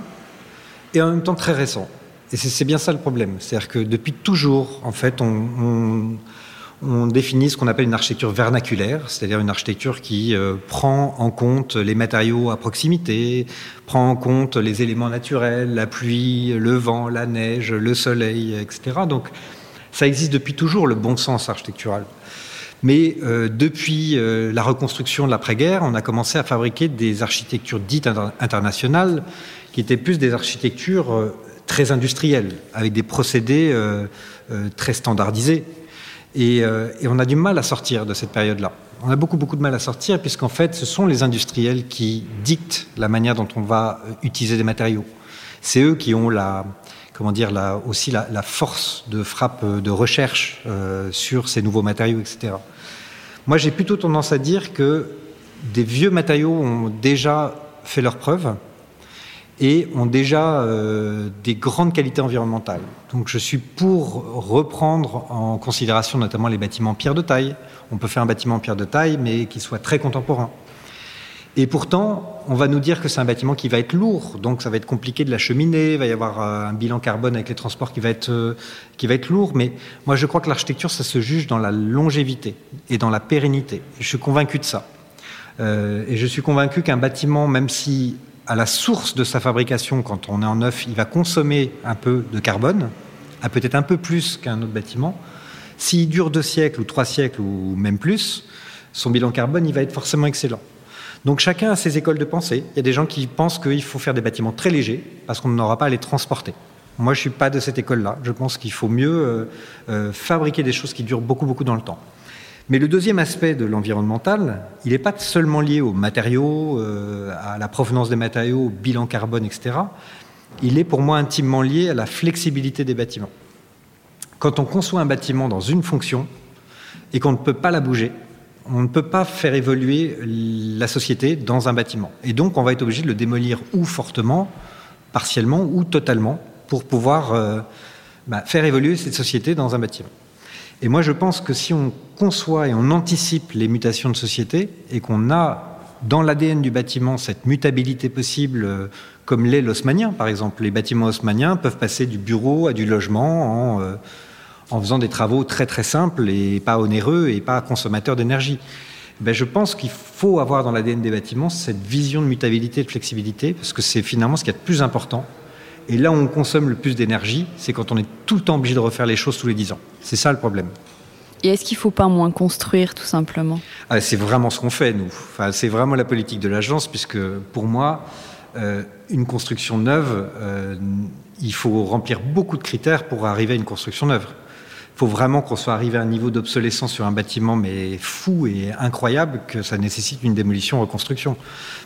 et en même temps très récent. Et c'est bien ça le problème. C'est-à-dire que depuis toujours, en fait, on définit ce qu'on appelle une architecture vernaculaire, c'est-à-dire une architecture qui euh, prend en compte les matériaux à proximité, prend en compte les éléments naturels, la pluie, le vent, la neige, le soleil, etc. Donc ça existe depuis toujours, le bon sens architectural. Mais euh, depuis euh, la reconstruction de l'après-guerre, on a commencé à fabriquer des architectures dites internationales, qui étaient plus des architectures très industrielles, avec des procédés très standardisés. Euh, et, on a du mal à sortir de cette période-là. On a beaucoup, beaucoup de mal à sortir, puisqu'en fait, ce sont les industriels qui dictent la manière dont on va euh, utiliser des matériaux. C'est eux qui ont la, comment dire, aussi la, force de frappe euh, de recherche sur ces nouveaux matériaux, etc. Moi, j'ai plutôt tendance à dire que des vieux matériaux ont déjà fait leurs preuves et ont déjà euh, des grandes qualités environnementales. Donc je suis pour reprendre en considération notamment les bâtiments en pierre de taille. On peut faire un bâtiment en pierre de taille, mais qui soit très contemporain. Et pourtant, on va nous dire que c'est un bâtiment qui va être lourd, donc ça va être compliqué de l'acheminer, il va y avoir euh, un bilan carbone avec les transports qui va être, euh, qui va être lourd, mais moi je crois que l'architecture, ça se juge dans la longévité et dans la pérennité. Je suis convaincu de ça. et je suis convaincu qu'un bâtiment, même si à la source de sa fabrication, quand on est en neuf, il va consommer un peu de carbone, peut-être un peu plus qu'un autre bâtiment. S'il dure deux siècles ou trois siècles ou même plus, son bilan carbone, il va être forcément excellent. Donc chacun a ses écoles de pensée. Il y a des gens qui pensent qu'il faut faire des bâtiments très légers parce qu'on n'aura pas à les transporter. Moi, je ne suis pas de cette école-là. Je pense qu'il faut mieux euh, euh, fabriquer des choses qui durent beaucoup, beaucoup dans le temps. Mais le deuxième aspect de l'environnemental, il n'est pas seulement lié aux matériaux, euh, à la provenance des matériaux, au bilan carbone, etc. Il est pour moi intimement lié à la flexibilité des bâtiments. Quand on conçoit un bâtiment dans une fonction et qu'on ne peut pas la bouger, on ne peut pas faire évoluer la société dans un bâtiment. Et donc on va être obligé de le démolir ou fortement, partiellement ou totalement, pour pouvoir euh, bah, faire évoluer cette société dans un bâtiment. Et moi, je pense que si on conçoit et on anticipe les mutations de société et qu'on a dans l'ADN du bâtiment cette mutabilité possible, euh, comme l'est l'osmanien, par exemple, les bâtiments haussmanniens peuvent passer du bureau à du logement en, euh, en faisant des travaux très très simples et pas onéreux et pas consommateurs d'énergie. Ben, je pense qu'il faut avoir dans l'ADN des bâtiments cette vision de mutabilité et de flexibilité, parce que c'est finalement ce qui est le plus important et là où on consomme le plus d'énergie, c'est quand on est tout le temps obligé de refaire les choses tous les 10 ans. C'est ça le problème. Et est-ce qu'il ne faut pas moins construire, tout simplement? Ah, C'est vraiment ce qu'on fait, nous. Enfin, c'est vraiment la politique de l'agence, puisque pour moi, euh, une construction neuve, euh, il faut remplir beaucoup de critères pour arriver à une construction neuve faut vraiment qu'on soit arrivé à un niveau d'obsolescence sur un bâtiment, mais fou et incroyable, que ça nécessite une démolition, reconstruction.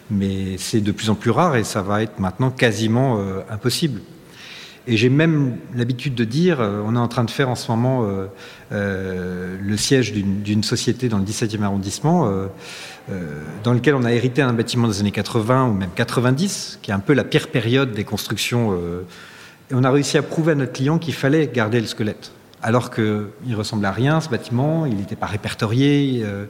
Mais c'est de plus en plus rare et ça va être maintenant quasiment euh, impossible. Et j'ai même l'habitude de dire, euh, on est en train de faire en ce moment euh, le siège d'une société dans le 17e arrondissement, dans lequel on a hérité un bâtiment des années 80 ou même 90, qui est un peu la pire période des constructions. et on a réussi à prouver à notre client qu'il fallait garder le squelette alors qu'il ressemblait à rien, ce bâtiment, il n'était pas répertorié. Euh,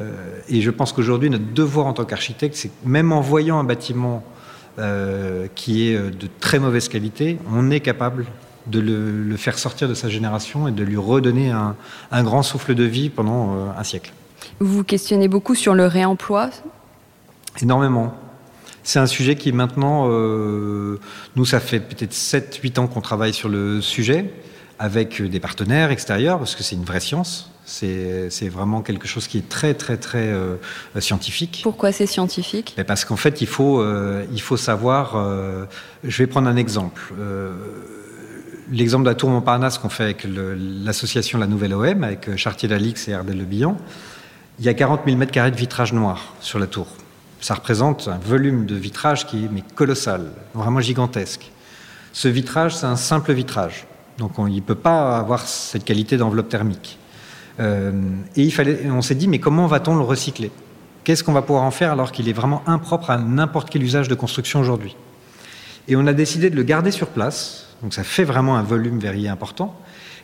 euh, et je pense qu'aujourd'hui, notre devoir en tant qu'architecte, c'est même en voyant un bâtiment euh, qui est de très mauvaise qualité, on est capable de le, faire sortir de sa génération et de lui redonner un, un grand souffle de vie pendant un siècle. Vous vous questionnez beaucoup sur le réemploi Énormément. C'est un sujet qui maintenant, euh, nous, ça fait peut-être 7-8 ans qu'on travaille sur le sujet avec des partenaires extérieurs, parce que c'est une vraie science. C'est vraiment quelque chose qui est très, très, très euh, scientifique. Pourquoi c'est scientifique? Parce qu'en fait, il faut, euh, il faut savoir. Euh, je vais prendre un exemple. L'exemple de la tour Montparnasse qu'on fait avec l'association La Nouvelle OM, avec Chartier-Lalix et Ardel Le Bihan, il y a 40 000 mètres carrés de vitrage noir sur la tour. Ça représente un volume de vitrage qui est mais colossal, vraiment gigantesque. Ce vitrage, c'est un simple vitrage. Donc on, il ne peut pas avoir cette qualité d'enveloppe thermique. Euh, et il fallait, on s'est dit, mais comment va-t-on le recycler? Qu'est-ce qu'on va pouvoir en faire alors qu'il est vraiment impropre à n'importe quel usage de construction aujourd'hui? Et on a décidé de le garder sur place, donc ça fait vraiment un volume verrier important,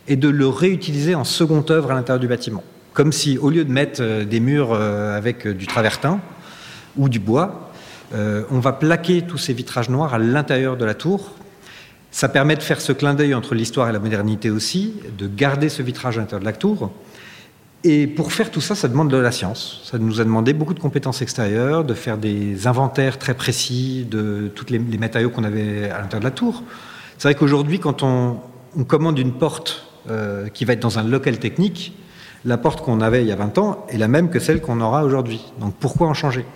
et de le réutiliser en seconde œuvre à l'intérieur du bâtiment. Comme si, au lieu de mettre euh, des murs euh, avec du travertin ou du bois, on va plaquer tous ces vitrages noirs à l'intérieur de la tour ça permet de faire ce clin d'œil entre l'histoire et la modernité aussi, de garder ce vitrage à l'intérieur de la tour. Et pour faire tout ça, ça demande de la science. Ça nous a demandé beaucoup de compétences extérieures, de faire des inventaires très précis de tous les, matériaux qu'on avait à l'intérieur de la tour. C'est vrai qu'aujourd'hui, quand on, commande une porte euh, qui va être dans un local technique, la porte qu'on avait il y a 20 ans est la même que celle qu'on aura aujourd'hui. Donc pourquoi en changer?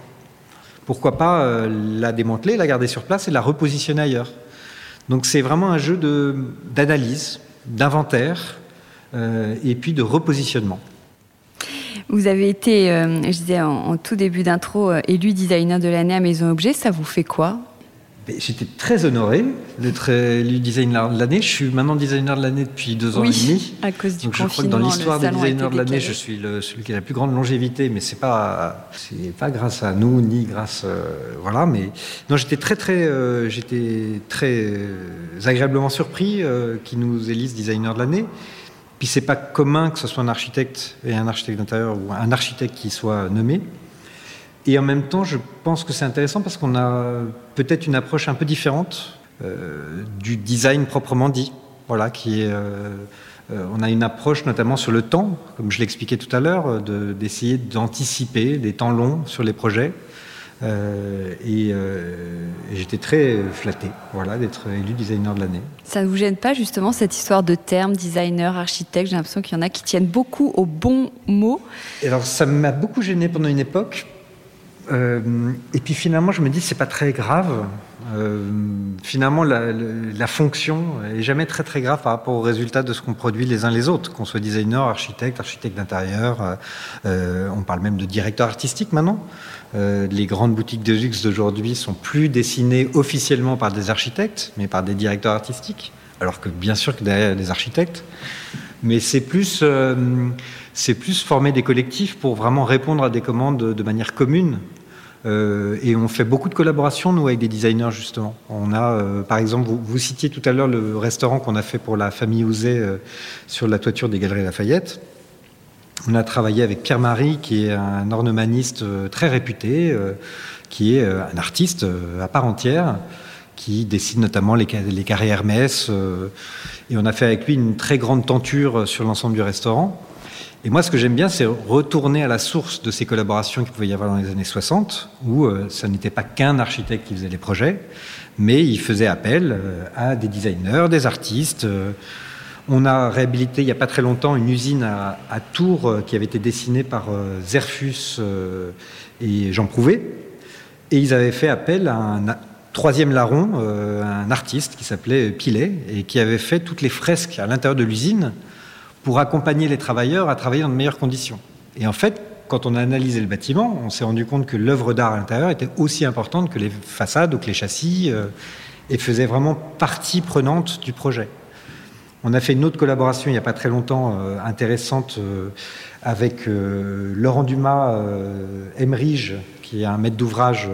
Pourquoi pas euh, la démanteler, la garder sur place et la repositionner ailleurs? Donc c'est vraiment un jeu d'analyse, d'inventaire euh, et puis de repositionnement. Vous avez été, euh, je disais en, tout début d'intro, euh, élu designer de l'année à Maison Objet. Ça vous fait quoi? J'étais très honoré d'être élu designer de l'année. Je suis maintenant designer de l'année depuis deux ans et demi. à cause du Donc je crois que dans l'histoire des designers de l'année, je suis le, celui qui a la plus grande longévité, mais c'est pas c'est pas grâce à nous ni grâce euh, voilà. Mais non, j'étais très très euh, j'étais très agréablement surpris euh, qu'ils nous élisent designer de l'année. Puis c'est pas commun que ce soit un architecte et un architecte d'intérieur ou un architecte qui soit nommé. Et en même temps, je pense que c'est intéressant parce qu'on a peut-être une approche un peu différente euh, du design proprement dit. Voilà, qui est, euh, euh, on a une approche notamment sur le temps, comme je l'expliquais tout à l'heure, d'essayer d'anticiper des temps longs sur les projets. Et, j'étais très flatté voilà, d'être élu designer de l'année. Ça ne vous gêne pas justement cette histoire de termes, designer, architecte? J'ai l'impression qu'il y en a qui tiennent beaucoup aux bons mots. alors ça m'a beaucoup gêné pendant une époque euh, et puis finalement, je me dis, c'est pas très grave. Euh, finalement, la, fonction est jamais très très grave par rapport au résultat de ce qu'on produit les uns les autres, qu'on soit designer, architecte, architecte d'intérieur. Euh, on parle même de directeur artistique maintenant. les grandes boutiques de luxe d'aujourd'hui sont plus dessinées officiellement par des architectes, mais par des directeurs artistiques. Alors que bien sûr que derrière des architectes, mais c'est plus c'est plus former des collectifs pour vraiment répondre à des commandes de manière commune euh, et on fait beaucoup de collaborations, nous, avec des designers, justement. On a, euh, par exemple, vous, citiez tout à l'heure le restaurant qu'on a fait pour la famille Ouzet euh, sur la toiture des Galeries Lafayette. On a travaillé avec Pierre-Marie, qui est un ornemaniste très réputé, qui est un artiste à part entière, qui dessine notamment les, les carrés Hermès. et on a fait avec lui une très grande tenture sur l'ensemble du restaurant. Et moi, ce que j'aime bien, c'est retourner à la source de ces collaborations qu'il pouvait y avoir dans les années 60, où euh, ça n'était pas qu'un architecte qui faisait les projets, mais il faisait appel euh, à des designers, des artistes. Euh. on a réhabilité il n'y a pas très longtemps une usine à, Tours qui avait été dessinée par Zerfus et Jean Prouvé. Et ils avaient fait appel à un troisième larron, un artiste qui s'appelait Pilet, et qui avait fait toutes les fresques à l'intérieur de l'usine pour accompagner les travailleurs à travailler dans de meilleures conditions. Et en fait, quand on a analysé le bâtiment, on s'est rendu compte que l'œuvre d'art à l'intérieur était aussi importante que les façades ou que les châssis euh, et faisait vraiment partie prenante du projet. On a fait une autre collaboration il n'y a pas très longtemps euh, intéressante euh, avec Laurent Dumas, Emerige, qui est un maître d'ouvrage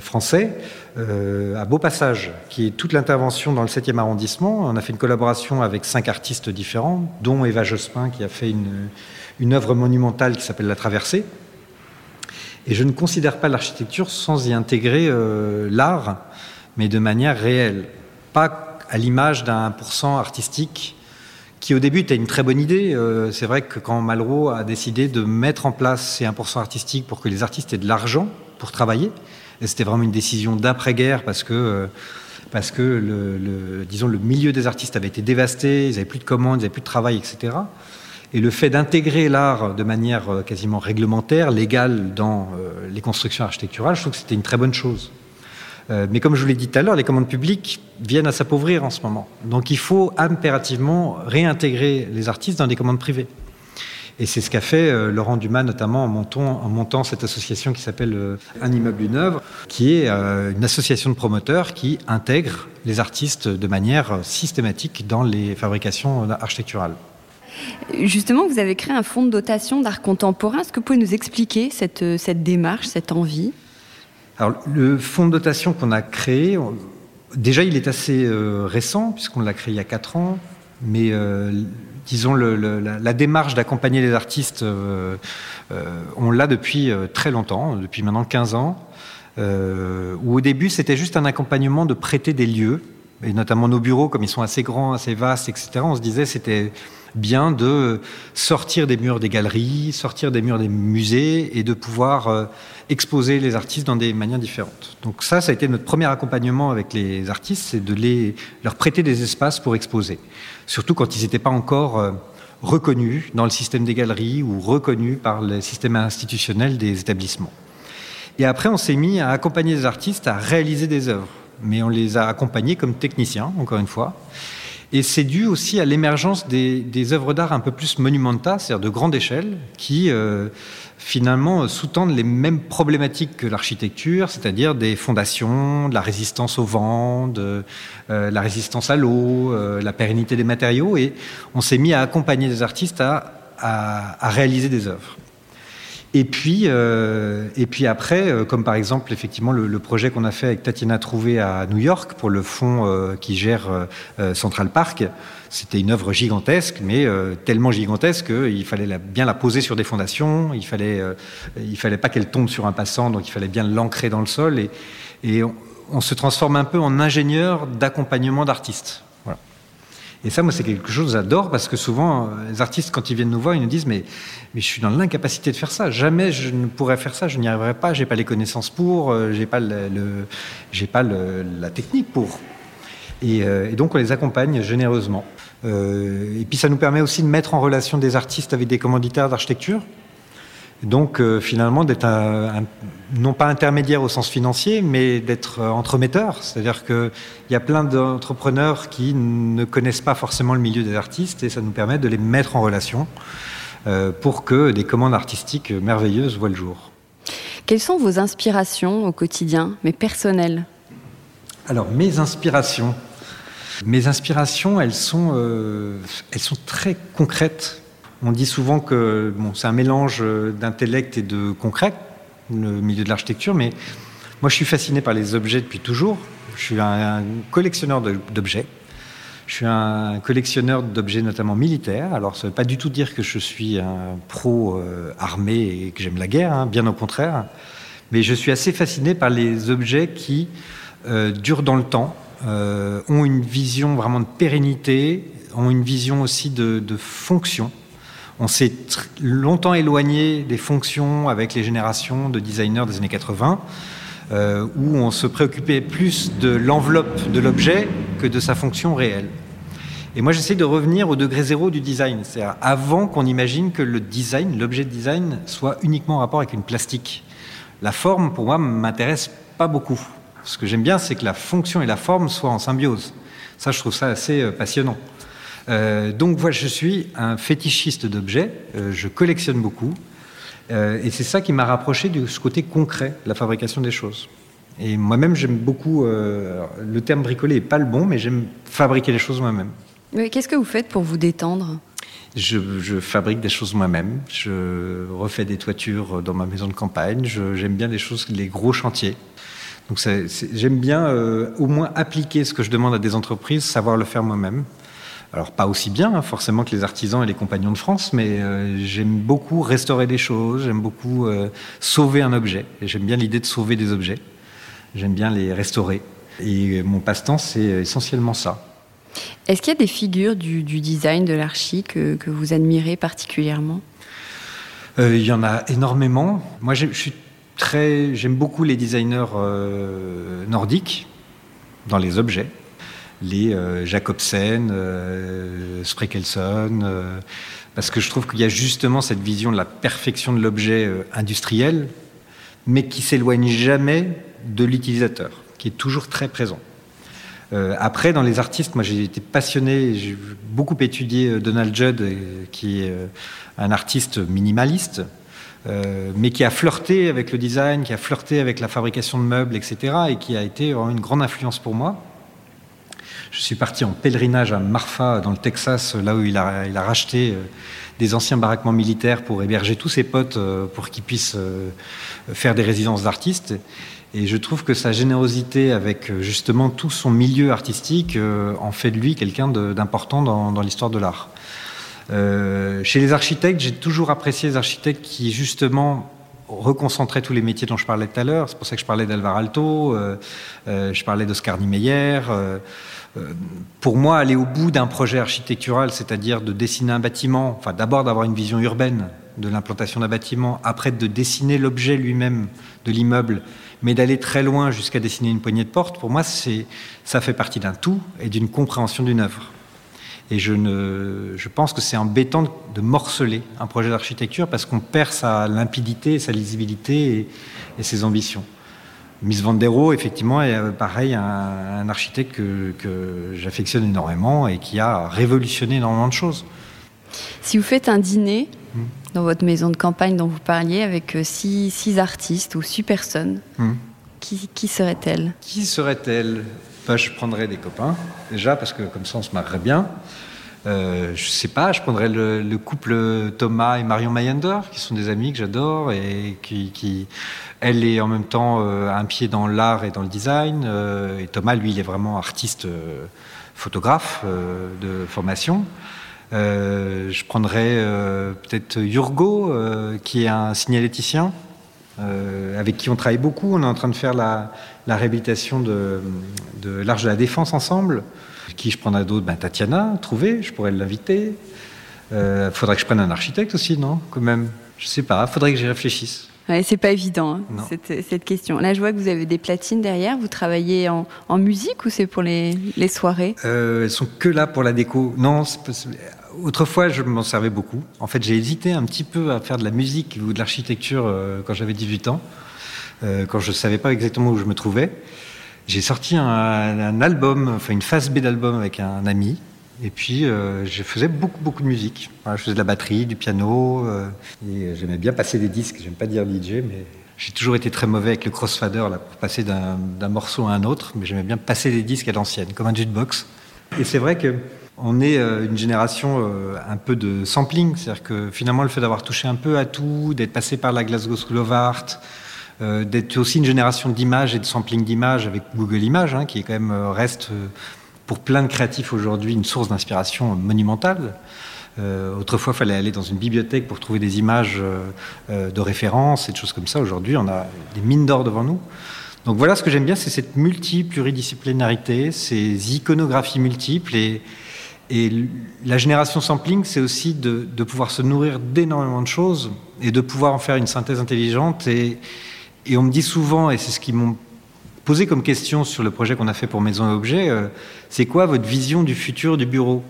français, euh, à Beau Passage, qui est toute l'intervention dans le 7e arrondissement. On a fait une collaboration avec cinq artistes différents, dont Eva Jospin, qui a fait une, œuvre monumentale qui s'appelle La Traversée. Et je ne considère pas l'architecture sans y intégrer euh, l'art, mais de manière réelle. Pas à l'image d'un pourcent artistique qui au début était une très bonne idée. c'est vrai que quand Malraux a décidé de mettre en place ces 1% artistiques pour que les artistes aient de l'argent pour travailler, C'était vraiment une décision d'après-guerre parce que parce que le, disons, le milieu des artistes avait été dévasté, ils n'avaient plus de commandes, ils n'avaient plus de travail, etc. Et le fait d'intégrer l'art de manière euh, quasiment réglementaire, légale dans euh, les constructions architecturales, je trouve que c'était une très bonne chose. Euh, mais comme je vous l'ai dit tout à l'heure, les commandes publiques viennent à s'appauvrir en ce moment. Donc il faut impérativement réintégrer les artistes dans des commandes privées. Et c'est ce qu'a fait euh, Laurent Dumas, notamment en montant, en montant cette association qui s'appelle euh, Un immeuble, une œuvre, qui est euh, une association de promoteurs qui intègre les artistes de manière systématique dans les fabrications architecturales. Justement, vous avez créé un fonds de dotation d'art contemporain. Est-ce que vous pouvez nous expliquer cette, cette démarche, cette envie? Alors, le fonds de dotation qu'on a créé, déjà, il est assez récent, puisqu'on l'a créé il y a 4 ans, mais disons, la, démarche d'accompagner les artistes, euh, euh, on l'a depuis euh, très longtemps, depuis maintenant 15 ans, où au début c'était juste un accompagnement de prêter des lieux, et notamment nos bureaux, comme ils sont assez grands, assez vastes, etc., on se disait c'était bien de sortir des murs des galeries, sortir des murs des musées et de pouvoir exposer les artistes dans des manières différentes. Donc ça, ça a été notre premier accompagnement avec les artistes, c'est de les, leur prêter des espaces pour exposer surtout quand ils n'étaient pas encore euh, reconnus dans le système des galeries ou reconnus par le système institutionnel des établissements. Et après, on s'est mis à accompagner les artistes à réaliser des œuvres, mais on les a accompagnés comme techniciens, encore une fois. Et c'est dû aussi à l'émergence des, œuvres d'art un peu plus monumentales, c'est-à-dire de grande échelle, qui euh, finalement sous-tendent les mêmes problématiques que l'architecture, c'est-à-dire des fondations, de la résistance au vent, de euh, la résistance à l'eau, euh, la pérennité des matériaux, et on s'est mis à accompagner des artistes à réaliser des œuvres. Et puis, euh, et puis après, euh, comme par exemple effectivement le, le projet qu'on a fait avec Tatiana Trouvé à New York pour le fonds euh, qui gère euh, Central Park, c'était une œuvre gigantesque, mais tellement gigantesque qu'il fallait la, bien la poser sur des fondations, il fallait, il fallait pas qu'elle tombe sur un passant, donc il fallait bien l'ancrer dans le sol, et, et on, on se transforme un peu en ingénieur d'accompagnement d'artistes. Et ça, moi, c'est quelque chose que j'adore parce que souvent, euh, les artistes, quand ils viennent nous voir, ils nous disent mais, je suis dans l'incapacité de faire ça. Jamais je ne pourrais faire ça. Je n'y arriverai pas. J'ai pas les connaissances pour. Euh, j'ai pas pas la technique pour. Et, euh, et, donc, on les accompagne généreusement. Et puis, ça nous permet aussi de mettre en relation des artistes avec des commanditaires d'architecture. Donc euh, finalement d'être un, un, non pas intermédiaire au sens financier, mais d'être euh, entremetteur. C'est-à-dire qu'il y a plein d'entrepreneurs qui ne connaissent pas forcément le milieu des artistes et ça nous permet de les mettre en relation euh, pour que des commandes artistiques merveilleuses voient le jour. Quelles sont vos inspirations au quotidien, mais personnelles? Alors mes inspirations, mes inspirations, elles sont, euh, elles sont très concrètes on dit souvent que c'est un mélange d'intellect et de concret, le milieu de l'architecture, mais moi je suis fasciné par les objets depuis toujours. Je suis un, collectionneur d'objets. Je suis un collectionneur d'objets notamment militaires. Alors ça ne veut pas du tout dire que je suis un pro euh, armé et que j'aime la guerre, hein, bien au contraire. Mais je suis assez fasciné par les objets qui euh, durent dans le temps, euh, ont une vision vraiment de pérennité, ont une vision aussi de fonction. On s'est longtemps éloigné des fonctions avec les générations de designers des années 80, euh, où on se préoccupait plus de l'enveloppe de l'objet que de sa fonction réelle. Et moi, j'essaie de revenir au degré zéro du design, c'est-à-dire avant qu'on imagine que le design, l'objet de design, soit uniquement en rapport avec une plastique. La forme, pour moi, m'intéresse pas beaucoup. Ce que j'aime bien, c'est que la fonction et la forme soient en symbiose. Ça, je trouve ça assez euh, passionnant. Euh, donc voilà, je suis un fétichiste d'objets, euh, je collectionne beaucoup, euh, et c'est ça qui m'a rapproché de ce côté concret, la fabrication des choses. Et moi-même, j'aime beaucoup, le terme bricoler n'est pas le bon, mais j'aime fabriquer les choses moi-même. Qu'est-ce que vous faites pour vous détendre? Je, je, fabrique des choses moi-même, je refais des toitures dans ma maison de campagne, j'aime bien des choses, les gros chantiers. Donc j'aime bien euh, au moins appliquer ce que je demande à des entreprises, savoir le faire moi-même. Alors pas aussi bien hein, forcément que les artisans et les compagnons de France, mais euh, j'aime beaucoup restaurer des choses, j'aime beaucoup euh, sauver un objet. J'aime bien l'idée de sauver des objets. J'aime bien les restaurer. Et mon passe-temps, c'est essentiellement ça. Est-ce qu'il y a des figures du, du design de l'archi que, que, vous admirez particulièrement? Euh, Il y en a énormément. Moi, je suis très, j'aime beaucoup les designers nordiques dans les objets les euh, Jacobsen, euh, Sprekelson, euh, parce que je trouve qu'il y a justement cette vision de la perfection de l'objet industriel, mais qui s'éloigne jamais de l'utilisateur, qui est toujours très présent. après, dans les artistes, moi j'ai été passionné, j'ai beaucoup étudié Donald Judd, qui est un artiste minimaliste, mais qui a flirté avec le design, qui a flirté avec la fabrication de meubles, etc., et qui a été une grande influence pour moi. Je suis parti en pèlerinage à Marfa, dans le Texas, là où il a, racheté euh, des anciens baraquements militaires pour héberger tous ses potes euh, pour qu'ils puissent euh, faire des résidences d'artistes. Et je trouve que sa générosité avec justement tout son milieu artistique en fait de lui quelqu'un d'important dans, l'histoire de l'art. chez les architectes, j'ai toujours apprécié les architectes qui justement reconcentraient tous les métiers dont je parlais tout à l'heure. C'est pour ça que je parlais d'Alvar Alto, je parlais d'Oscar Niemeyer. Euh, pour moi, aller au bout d'un projet architectural, c'est-à-dire de dessiner un bâtiment, d'abord d'avoir une vision urbaine de l'implantation d'un bâtiment, après de dessiner l'objet lui-même de l'immeuble, mais d'aller très loin jusqu'à dessiner une poignée de porte, pour moi, ça fait partie d'un tout et d'une compréhension d'une œuvre. Et je pense que c'est embêtant de morceler un projet d'architecture parce qu'on perd sa limpidité, sa lisibilité et ses ambitions. Miss Vandero, effectivement, est euh, pareil, un, architecte que, j'affectionne énormément et qui a révolutionné énormément de choses. Si vous faites un dîner hmm. dans votre maison de campagne dont vous parliez avec euh, six, artistes ou six personnes, hmm. qui, qui serait-elle Qui serait-elle bah, Je prendrais des copains, déjà, parce que comme ça on se marrerait bien. Euh, je sais pas, je prendrais le, couple Thomas et Marion Mayender, qui sont des amis que j'adore et qui, elle est en même temps euh, un pied dans l'art et dans le design. Euh, et Thomas, lui, il est vraiment artiste euh, photographe de formation. je prendrais peut-être Yurgo, qui est un signaléticien, avec qui on travaille beaucoup. On est en train de faire la, réhabilitation de l'Arche de la Défense ensemble. Qui je prendrais d'autres ben, Tatiana, trouver, je pourrais l'inviter. Il faudrait que je prenne un architecte aussi, non Quand même? Je sais pas, faudrait que j'y réfléchisse. Ouais, c'est pas évident, hein, cette, cette, question. Là, je vois que vous avez des platines derrière. Vous travaillez en, en musique ou c'est pour les, les soirées? Euh, Elles sont que là pour la déco. Non, autrefois, je m'en servais beaucoup. En fait, j'ai hésité un petit peu à faire de la musique ou de l'architecture euh, quand j'avais 18 ans, euh, quand je savais pas exactement où je me trouvais. J'ai sorti un, un, album, enfin une phase B d'album avec un ami et puis, euh, je faisais beaucoup, beaucoup de musique. je faisais de la batterie, du piano, euh, et j'aimais bien passer des disques. J'aime pas dire DJ, mais j'ai toujours été très mauvais avec le crossfader là, pour passer d'un morceau à un autre, mais j'aimais bien passer des disques à l'ancienne, comme un jukebox. Et c'est vrai que on est euh, une génération un peu de sampling, c'est-à-dire que finalement le fait d'avoir touché un peu à tout, d'être passé par la Glasgow School of Art, d'être aussi une génération d'images et de sampling d'images avec Google Images, hein, qui quand même reste pour plein de créatifs aujourd'hui une source d'inspiration monumentale. Euh, autrefois, il fallait aller dans une bibliothèque pour trouver des images euh, euh, de référence et des choses comme ça. Aujourd'hui, on a des mines d'or devant nous. Donc voilà, ce que j'aime bien, c'est cette multi-pluridisciplinarité, ces iconographies multiples. Et, la génération sampling, c'est aussi de, de, pouvoir se nourrir d'énormément de choses et de pouvoir en faire une synthèse intelligente. Et, et on me dit souvent, et c'est ce qui m'ont posé comme question sur le projet qu'on a fait pour Maison et Objets, euh, c'est quoi votre vision du futur du bureau?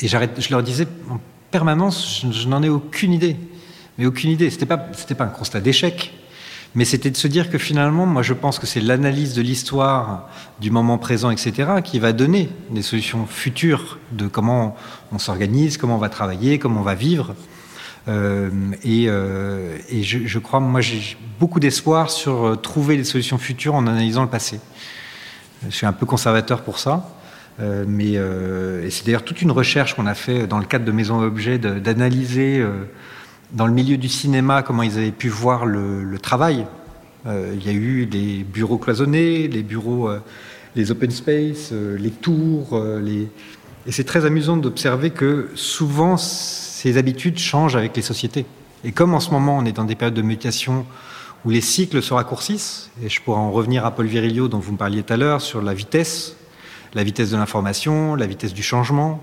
Et je leur disais en permanence, je, n'en ai aucune idée. Mais aucune idée. C'était pas, pas un constat d'échec. Mais c'était de se dire que finalement, moi je pense que c'est l'analyse de l'histoire, du moment présent, etc., qui va donner des solutions futures de comment on s'organise, comment on va travailler, comment on va vivre. Euh, et, euh, je, crois, moi, j'ai beaucoup d'espoir sur euh, trouver des solutions futures en analysant le passé. Je suis un peu conservateur pour ça. Mais et c'est d'ailleurs toute une recherche qu'on a fait dans le cadre de Maison Objet d'analyser dans le milieu du cinéma comment ils avaient pu voir le, travail. il y a eu des bureaux cloisonnés, les bureaux, les open space, les tours, et c'est très amusant d'observer que souvent ces habitudes changent avec les sociétés. Et comme en ce moment on est dans des périodes de mutation où les cycles se raccourcissent, et je pourrais en revenir à Paul Virilio dont vous me parliez tout à l'heure sur la vitesse, la vitesse de l'information, la vitesse du changement.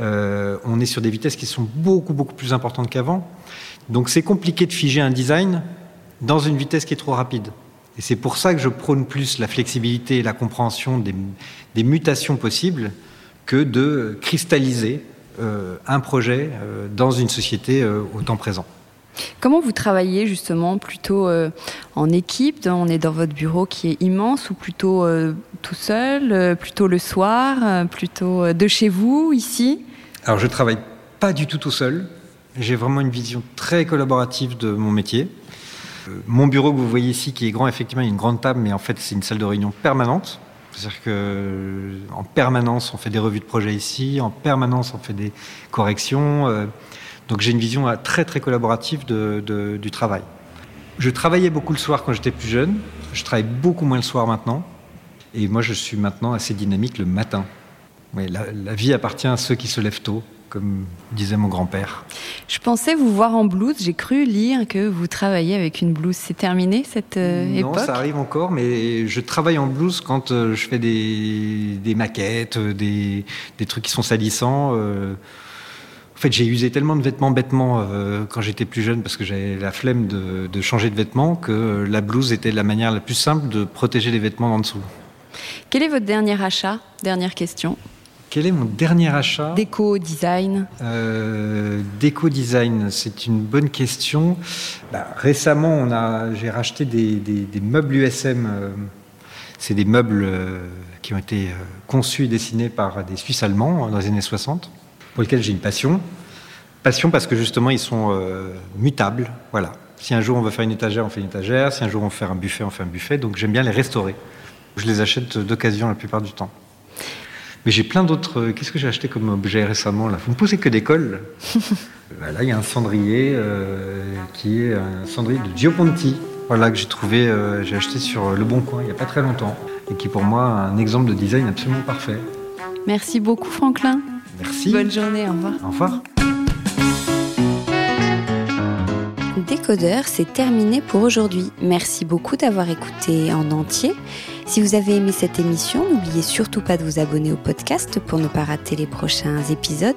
Euh, on est sur des vitesses qui sont beaucoup beaucoup plus importantes qu'avant. Donc c'est compliqué de figer un design dans une vitesse qui est trop rapide. Et c'est pour ça que je prône plus la flexibilité et la compréhension des, mutations possibles que de cristalliser un projet euh, dans une société euh, au temps présent. Comment vous travaillez justement Plutôt en équipe On est dans votre bureau qui est immense ou plutôt tout seul Plutôt le soir Plutôt de chez vous, ici? Alors je travaille pas du tout tout seul. J'ai vraiment une vision très collaborative de mon métier. Mon bureau que vous voyez ici, qui est grand, effectivement, il y a une grande table, mais en fait c'est une salle de réunion permanente. C'est-à-dire qu'en permanence, on fait des revues de projet ici, en permanence, on fait des corrections. Euh, donc j'ai une vision euh, très très collaborative du travail. Je travaillais beaucoup le soir quand j'étais plus jeune. Je travaille beaucoup moins le soir maintenant. Et moi, je suis maintenant assez dynamique le matin. la vie appartient à ceux qui se lèvent tôt comme disait mon grand-père. Je pensais vous voir en blouse. J'ai cru lire que vous travaillez avec une blouse. C'est terminé cette euh, époque Non, ça arrive encore, mais je travaille en blouse quand euh, je fais des, maquettes, euh, des, trucs qui sont salissants. En fait, j'ai usé tellement de vêtements bêtement quand j'étais plus jeune parce que j'avais la flemme de, de, changer de vêtements que la blouse était la manière la plus simple de protéger les vêtements en dessous. Quel est votre dernier achat? Dernière question. Quel est mon dernier achat? Déco, design euh, Déco, design, c'est une bonne question. Bah, récemment, j'ai racheté des, meubles USM. Euh, c'est des meubles euh, qui ont été conçus et dessinés par des Suisses allemands dans les années 60, pour lesquels j'ai une passion. Passion parce que justement, ils sont mutables. Voilà. Si un jour on veut faire une étagère, on fait une étagère. Si un jour on veut faire un buffet, on fait un buffet. Donc j'aime bien les restaurer. Je les achète d'occasion la plupart du temps. Mais j'ai plein d'autres. Euh, qu'est-ce que j'ai acheté comme objet récemment là? Vous me posez que des cols. là, il y a un cendrier euh, qui est un cendrier de Gioponti. Voilà que j'ai trouvé, euh, j'ai acheté sur Le Bon Coin il n'y a pas très longtemps et qui pour moi un exemple de design absolument parfait. Merci beaucoup Franklin. Merci. Bonne journée, au revoir. Au revoir. Décodeur, c'est terminé pour aujourd'hui. Merci beaucoup d'avoir écouté en entier. Si vous avez aimé cette émission, n'oubliez surtout pas de vous abonner au podcast pour ne pas rater les prochains épisodes.